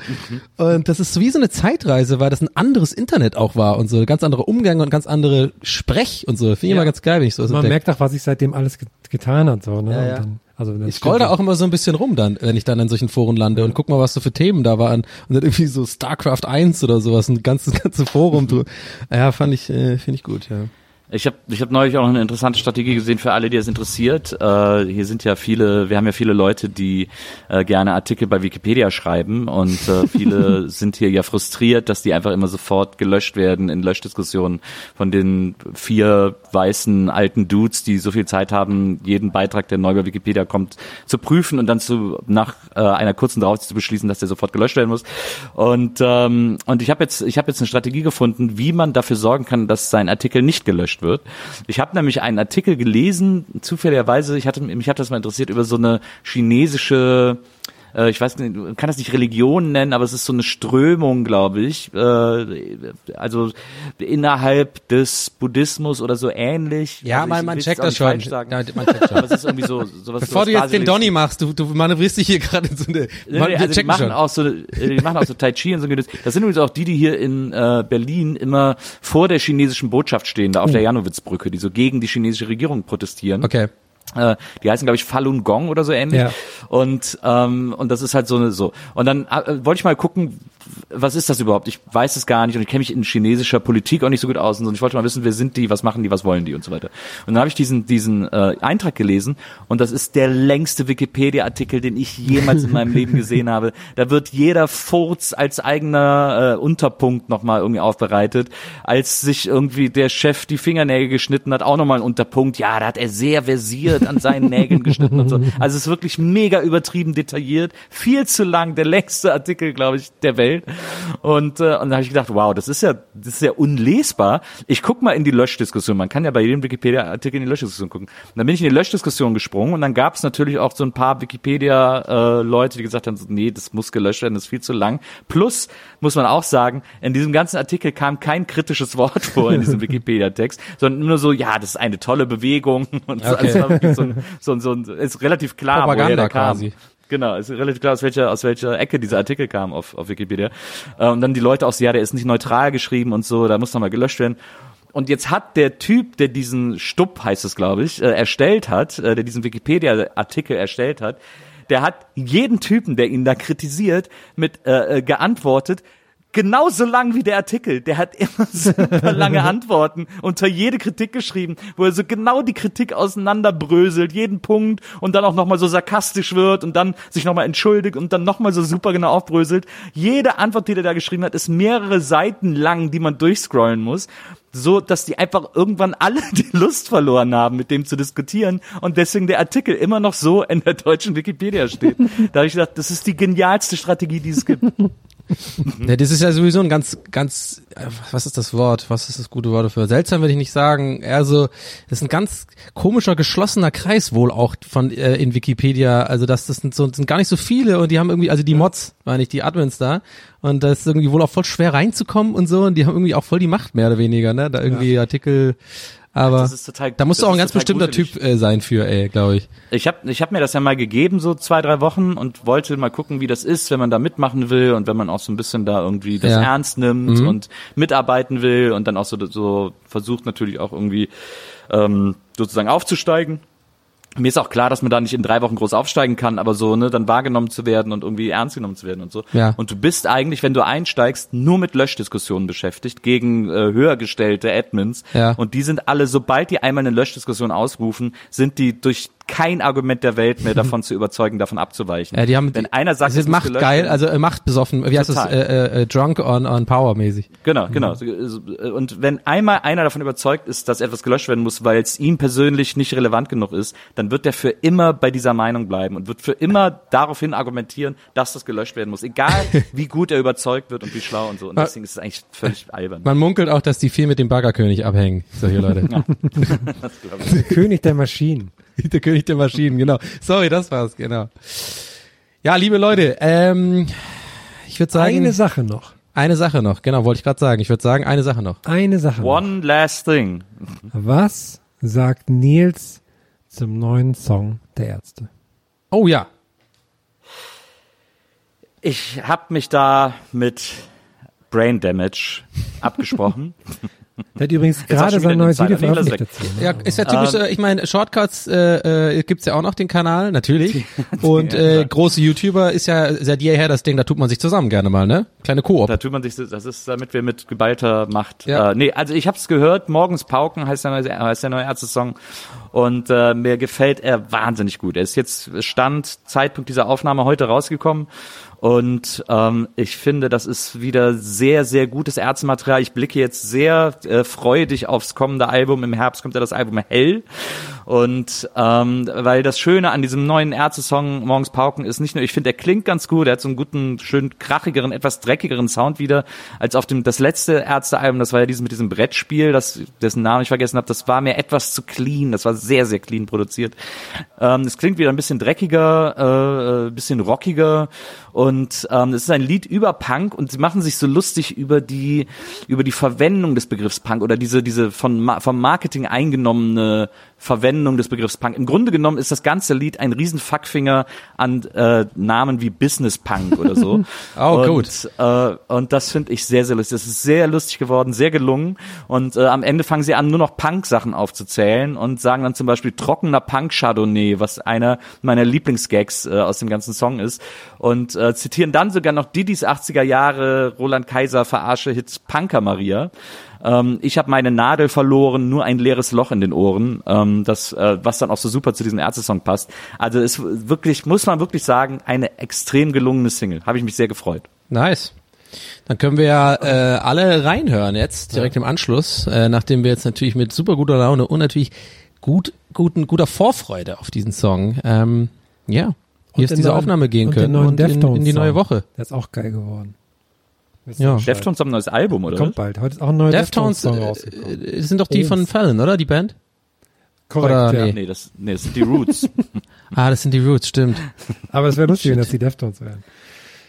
Und das ist so wie so eine Zeitreise, weil das ein anderes Internet auch war und so, ganz anderer Umgang und ganz andere Sprech und so. Finde ich Ja. immer ganz geil, wenn ich so Man entdecke. merkt auch, was sich seitdem alles ge getan hat, so, ne? Ja, ja. Dann, also, Ich scroll da auch immer so ein bisschen rum dann, wenn ich dann in solchen Foren lande und guck mal, was so für Themen da waren. Und dann irgendwie so StarCraft 1 oder sowas, ein ganzes, (laughs) ganze Forum. (laughs) Du. Ja, fand ich, äh, finde ich gut, ja. Ich habe ich hab neulich auch noch eine interessante Strategie gesehen für alle, die es interessiert. Äh, hier sind ja viele, wir haben ja viele Leute, die äh, gerne Artikel bei Wikipedia schreiben und äh, viele (laughs) sind hier ja frustriert, dass die einfach immer sofort gelöscht werden in Löschdiskussionen von den vier weißen alten Dudes, die so viel Zeit haben, jeden Beitrag, der neu bei Wikipedia kommt, zu prüfen und dann zu nach äh, einer kurzen Drauf zu beschließen, dass der sofort gelöscht werden muss. Und ähm, und ich habe jetzt ich habe jetzt eine Strategie gefunden, wie man dafür sorgen kann, dass sein Artikel nicht gelöscht wird. Ich habe nämlich einen Artikel gelesen, zufälligerweise, ich hatte mich hat das mal interessiert über so eine chinesische äh, ich weiß nicht, man kann das nicht Religion nennen, aber es ist so eine Strömung, glaube ich, äh, also innerhalb des Buddhismus oder so ähnlich. Ja, also man, ich man checkt das schon. Ja, man checkt Aber schon. es ist irgendwie so sowas Bevor sowas du jetzt den. Donny machst, du, du manövrierst dich hier gerade in so eine, Nee, man, nee, wir also die machen schon. auch so, äh, die machen auch so Tai Chi und so. Gedöns. Das sind übrigens auch die, die hier in äh, Berlin immer vor der chinesischen Botschaft stehen, da auf der Janowitzbrücke, die so gegen die chinesische Regierung protestieren. Okay. Äh, die heißen, glaube ich, Falun Gong oder so ähnlich. Ja. Und, ähm, und das ist halt so eine so. Und dann äh, wollte ich mal gucken, was ist das überhaupt? Ich weiß es gar nicht und ich kenne mich in chinesischer Politik auch nicht so gut aus und ich wollte mal wissen, wer sind die, was machen die, was wollen die und so weiter. Und dann habe ich diesen, diesen äh, Eintrag gelesen und das ist der längste Wikipedia-Artikel, den ich jemals in meinem Leben gesehen habe. Da wird jeder Furz als eigener äh, Unterpunkt nochmal irgendwie aufbereitet. Als sich irgendwie der Chef die Fingernägel geschnitten hat, auch nochmal ein Unterpunkt. Ja, da hat er sehr versiert an seinen Nägeln geschnitten und so. Also es ist wirklich mega übertrieben detailliert. Viel zu lang, der längste Artikel, glaube ich, der Welt. Und, äh, und da habe ich gedacht, wow, das ist ja, das ist ja unlesbar. Ich guck mal in die Löschdiskussion. Man kann ja bei jedem Wikipedia-Artikel in die Löschdiskussion gucken. Und dann bin ich in die Löschdiskussion gesprungen und dann gab es natürlich auch so ein paar Wikipedia-Leute, die gesagt haben, so, nee, das muss gelöscht werden, das ist viel zu lang. Plus, muss man auch sagen, in diesem ganzen Artikel kam kein kritisches Wort vor in diesem (laughs) Wikipedia-Text, sondern nur so, ja, das ist eine tolle Bewegung (laughs) und so, Okay. also war wirklich so, ein, so, ein- so ein, ist relativ klar, woher Propaganda der kam. quasi. Genau, ist relativ klar, aus welcher, aus welcher Ecke dieser Artikel kam auf, auf Wikipedia. Und dann die Leute auch so, ja, der ist nicht neutral geschrieben und so, da muss nochmal gelöscht werden. Und jetzt hat der Typ, der diesen Stupp, heißt es glaube ich, äh, erstellt hat, äh, der diesen Wikipedia-Artikel erstellt hat, der hat jeden Typen, der ihn da kritisiert, mit äh, äh, geantwortet, genauso lang wie der Artikel. Der hat immer (laughs) super lange Antworten unter jede Kritik geschrieben, wo er so genau die Kritik auseinanderbröselt, jeden Punkt und dann auch nochmal so sarkastisch wird und dann sich nochmal entschuldigt und dann nochmal so super genau aufbröselt. Jede Antwort, die der da geschrieben hat, ist mehrere Seiten lang, die man durchscrollen muss so, dass die einfach irgendwann alle (laughs) die Lust verloren haben, mit dem zu diskutieren und deswegen der Artikel immer noch so in der deutschen Wikipedia steht. Da habe ich gedacht, das ist die genialste Strategie, die es gibt. Ja, das ist ja sowieso ein ganz, ganz, äh, was ist das Wort? Was ist das gute Wort dafür? Seltsam würde ich nicht sagen. Eher so, das ist ein ganz komischer, geschlossener Kreis wohl auch von äh, in Wikipedia. Also das, das sind so, das sind gar nicht so viele und die haben irgendwie, also die Mods, meine ich, die Admins da. Und das ist irgendwie wohl auch voll schwer reinzukommen und so. Und die haben irgendwie auch voll die Macht mehr oder weniger, ne? Da irgendwie Artikel. Aber Das ist total- da musst du auch ein ganz bestimmter. Typ äh, sein für, ey, glaube ich. Ich habe ich hab mir das ja mal gegeben, so zwei, drei Wochen und wollte mal gucken, wie das ist, wenn man da mitmachen will und wenn man auch so ein bisschen da irgendwie das Ja. ernst nimmt und mitarbeiten will und dann auch so, so versucht natürlich auch irgendwie ähm, sozusagen aufzusteigen. Mir ist auch klar, dass man da nicht in drei Wochen groß aufsteigen kann, aber so, ne, dann wahrgenommen zu werden und irgendwie ernst genommen zu werden und so. Ja. Und du bist eigentlich, wenn du einsteigst, nur mit Löschdiskussionen beschäftigt, gegen äh, höher gestellte Admins. Ja. Und die sind alle, sobald die einmal eine Löschdiskussion ausrufen, sind die durch kein Argument der Welt mehr (laughs) davon zu überzeugen, davon abzuweichen. Ja, die haben, wenn einer sagt, es ist Macht gelöscht geil, werden- also äh, Macht besoffen, wie heißt das, Total. äh, äh, drunk on, on power mäßig. Genau, genau. Und wenn einmal einer davon überzeugt ist, dass etwas gelöscht werden muss, weil es ihm persönlich nicht relevant genug ist, dann wird er für immer bei dieser Meinung bleiben und wird für immer daraufhin argumentieren, dass das gelöscht werden muss. Egal, (laughs) wie gut er überzeugt wird und wie schlau und so. Und deswegen ist es eigentlich völlig albern. Man munkelt auch, dass die viel mit dem Baggerkönig abhängen, solche Leute. (laughs) König der Maschinen. (laughs) der König der Maschinen, genau. Sorry, das war's, genau. Ja, liebe Leute, ähm, ich würde sagen, Eine Sache noch. eine Sache noch, genau, wollte ich gerade sagen. Ich würde sagen, eine Sache noch. Eine Sache noch. One last thing. Was sagt Nils zum neuen Song der Ärzte? Oh ja. Ich habe mich da mit Brain Damage abgesprochen. (laughs) Der hat übrigens gerade sein neues Video veröffentlicht dazu. Ja, ist ja typisch, äh, ich meine, Shortcuts äh, äh, gibt's ja auch noch den Kanal, natürlich. (laughs) Und äh, große YouTuber ist ja seit jeher das Ding, da tut man sich zusammen gerne mal, ne? Kleine Koop. Da tut man sich, das ist, damit wir mit geballter Macht. Ja. Äh, nee, also ich habe es gehört, morgens Pauken heißt der neue, heißt der neue Ärzte-Song. Und äh, mir gefällt er wahnsinnig gut. Er ist jetzt Stand, Zeitpunkt dieser Aufnahme heute rausgekommen. Und ähm, ich finde, das ist wieder sehr, sehr gutes Ärztematerial. Ich blicke jetzt sehr äh, freudig aufs kommende Album. Im Herbst kommt ja das Album Hell. Und ähm, weil das Schöne an diesem neuen Ärzte-Song Morgens Pauken ist nicht nur, ich finde, er klingt ganz gut, er hat so einen guten, schön krachigeren, etwas dreckigeren Sound wieder, als auf dem das letzte Ärzte-Album, das war ja dieses mit diesem Brettspiel, das, dessen Namen ich vergessen habe, das war mir etwas zu clean, das war sehr, sehr clean produziert. Ähm, es klingt wieder ein bisschen dreckiger, äh, äh, bisschen rockiger und ähm, es ist ein Lied über Punk und sie machen sich so lustig über die über die Verwendung des Begriffs Punk oder diese diese von vom Marketing eingenommene Verwendung des Begriffs Punk. Im Grunde genommen ist das ganze Lied ein riesen Fuckfinger an äh, Namen wie Business Punk oder so. (laughs) Oh, und, gut. Äh, und das finde ich sehr, sehr lustig. Das ist sehr lustig geworden, sehr gelungen. Und äh, am Ende fangen sie an, nur noch Punk-Sachen aufzuzählen und sagen dann zum Beispiel trockener Punk-Chardonnay, was einer meiner Lieblingsgags äh, aus dem ganzen Song ist. Und äh, zitieren dann sogar noch Didis 80er Jahre Roland Kaiser Verarsche-Hit Punker Maria. Ähm, ich habe meine Nadel verloren, nur ein leeres Loch in den Ohren, ähm, das, äh, was dann auch so super zu diesem Ärzte-Song passt. Also ist wirklich, muss man wirklich sagen, eine extrem gelungene Single. Habe ich mich sehr gefreut. Nice. Dann können wir ja äh, alle reinhören jetzt, direkt im Anschluss, äh, nachdem wir jetzt natürlich mit super guter Laune und natürlich gut, guten, guter Vorfreude auf diesen Song, ähm, ja, hier ist diese neuen- Aufnahme gehen können und in, in die neue Woche. Der ist auch geil geworden. Ja. Deftones haben ein neues Album, oder? Kommt bald. Heute ist auch ein neuer Deftones Deftones-Song äh, rausgekommen. äh, sind doch die von Fallon, oder? Die Band? Korrekt, oder ja. nee? Nee, das, nee, das sind die Roots. (laughs) Ah, das sind die Roots, stimmt. Aber es wäre lustig, wenn das die Deftones wären.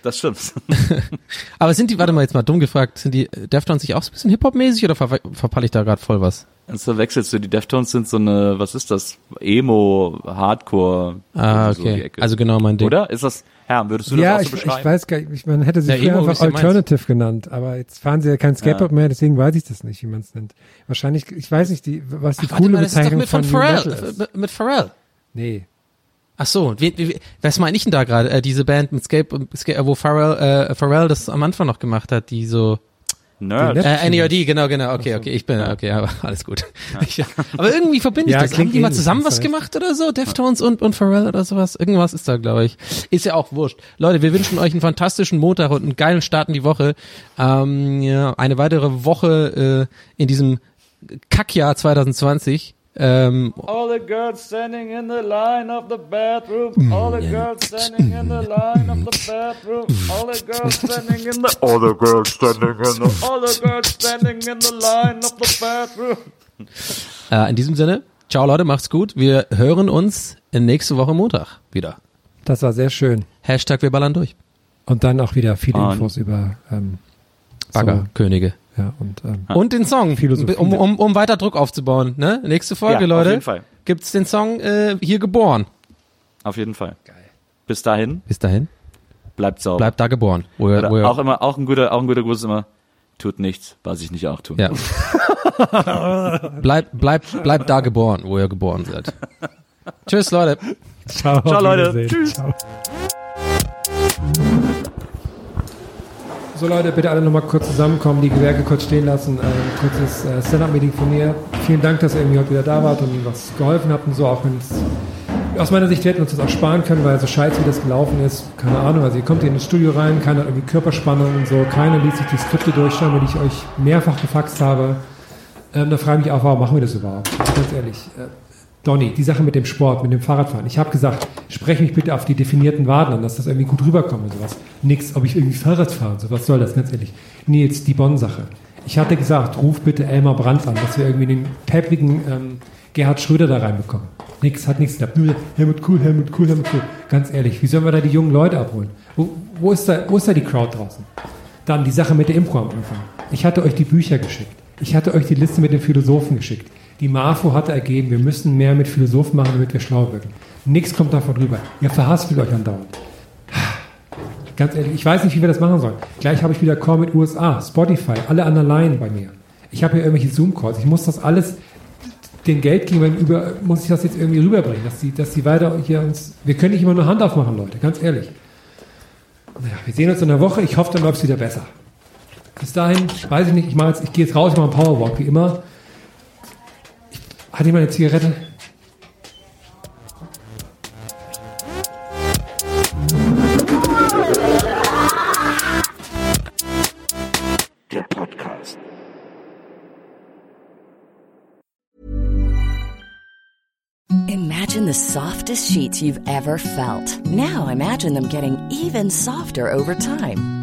Das stimmt. (laughs) Aber sind die, warte mal jetzt mal dumm gefragt, sind die äh, Deftones sich auch so ein bisschen Hip-Hop-mäßig oder ver verpalle ich da gerade voll was? Jetzt verwechselst du, die Deftones sind so eine, was ist das? Emo, Hardcore. Ah, so die okay. Ecke. also genau mein Ding. Oder? Ist das, Herr, würdest du das ja, auch so ich, beschreiben? ich weiß gar nicht, ich, man hätte sie Ja, früher Emo einfach ja. Alternative genannt, aber jetzt fahren sie ja kein Skateboard mehr, deswegen weiß ich das nicht, wie man es nennt. Wahrscheinlich, ich weiß nicht, die, was die Ach, warte coole mal, das ist doch Bezeichnung mit von von Pharrell. Äh, Mit Pharrell. Nee. Ach so, wie, wie, was meine ich denn da gerade? Äh, diese Band mit Scape, Scape wo Pharrell, äh, Pharrell das am Anfang noch gemacht hat, die so Nerd. Äh, NERD, genau, genau, okay, okay, ich bin, okay, aber (laughs) alles gut. Ich, aber irgendwie verbinde ich Ja, das. Haben klingt die mal zusammen was gemacht oder so? Deftones und, und Pharrell oder sowas? Irgendwas ist da, glaube ich. Ist ja auch wurscht. Leute, wir wünschen euch einen fantastischen Montag und einen geilen Start in die Woche. Ähm, ja, eine weitere Woche äh, in diesem Kackjahr 2020. Ähm, All the girls standing in the line of the bathroom. All the girls standing in the line of the bathroom. All the girls standing in the. All the girls standing in the. All the girls standing in the line of the bathroom. äh, in diesem Sinne, ciao Leute, macht's gut. Wir hören uns nächste Woche Montag wieder. Das war sehr schön. Hashtag wir ballern durch. Und dann auch wieder viele Infos über ähm, Baggerkönige. So, ja, und ähm, Und den Song, Philosophie. um, um, um weiter Druck aufzubauen. Ne? Nächste Folge, Ja, Leute. auf jeden Fall. Gibt's den Song äh, hier geboren. Auf jeden Fall. Geil. Bis dahin, Bis dahin, bleibt sauber. bleibt da geboren. Wo ihr, Oder wo ihr, auch immer, auch ein guter, auch ein guter Gruß ist immer, tut nichts, was ich nicht auch tun. ja. bleibt, (laughs) bleibt, bleibt da geboren, wo ihr geboren seid. Tschüss, Leute. ciao, Ciao, Leute. Tschüss. Ciao. So Leute, bitte alle nochmal kurz zusammenkommen, die Gewerke kurz stehen lassen. Ein kurzes äh, Stand-Up-Meeting von mir. Vielen Dank, dass ihr irgendwie heute wieder da wart und was geholfen habt und so, auch wenn es aus meiner Sicht wir hätten uns das auch sparen können, weil so scheiße wie das gelaufen ist, keine Ahnung, also ihr kommt hier ins Studio rein, keiner hat irgendwie Körperspannung und so, keiner liest sich die Skripte durch, scheinbar, die ich euch mehrfach gefaxt habe. Ähm, da frage ich mich auch, warum machen wir das überhaupt? Also ganz ehrlich, äh, Donny, die Sache mit dem Sport, mit dem Fahrradfahren. Ich habe gesagt, spreche mich bitte auf die definierten Waden an, dass das irgendwie gut rüberkommt und sowas. Nix, ob ich irgendwie Fahrrad fahre und so, was soll das, ganz ehrlich. Nils, die Bonn-Sache. Ich hatte gesagt, ruf bitte Elmar Brandt an, dass wir irgendwie den peppigen ähm, Gerhard Schröder da reinbekommen. Nix, hat nichts geklappt. Nur Helmut Cool, Helmut Cool, Helmut Cool. Ganz ehrlich, wie sollen wir da die jungen Leute abholen? Wo, wo, ist, da, wo ist da die Crowd draußen? Dann die Sache mit der Impro am Anfang. Ich hatte euch die Bücher geschickt. Ich hatte euch die Liste mit den Philosophen geschickt. Die MAFO hatte ergeben, wir müssen mehr mit Philosophen machen, damit wir schlau wirken. Nichts kommt davon rüber. Ihr verhaspelt euch andauernd. Ganz ehrlich, ich weiß nicht, wie wir das machen sollen. Gleich habe ich wieder Call mit USA, Spotify, alle anderen Laien bei mir. Ich habe hier irgendwelche Zoom-Calls. Ich muss das alles den Geldgebern über, muss ich das jetzt irgendwie rüberbringen, dass sie, dass sie weiter hier uns, wir können nicht immer nur Hand aufmachen, Leute, ganz ehrlich. Naja, wir sehen uns in der Woche. Ich hoffe, dann läuft es wieder besser. Bis dahin, weiß ich nicht, ich mache jetzt, ich gehe jetzt raus, ich mache einen Powerwalk, wie immer. Ich, hatte ich mal eine Zigarette? Der Podcast. Imagine the softest sheets you've ever felt. Now imagine them getting even softer over time.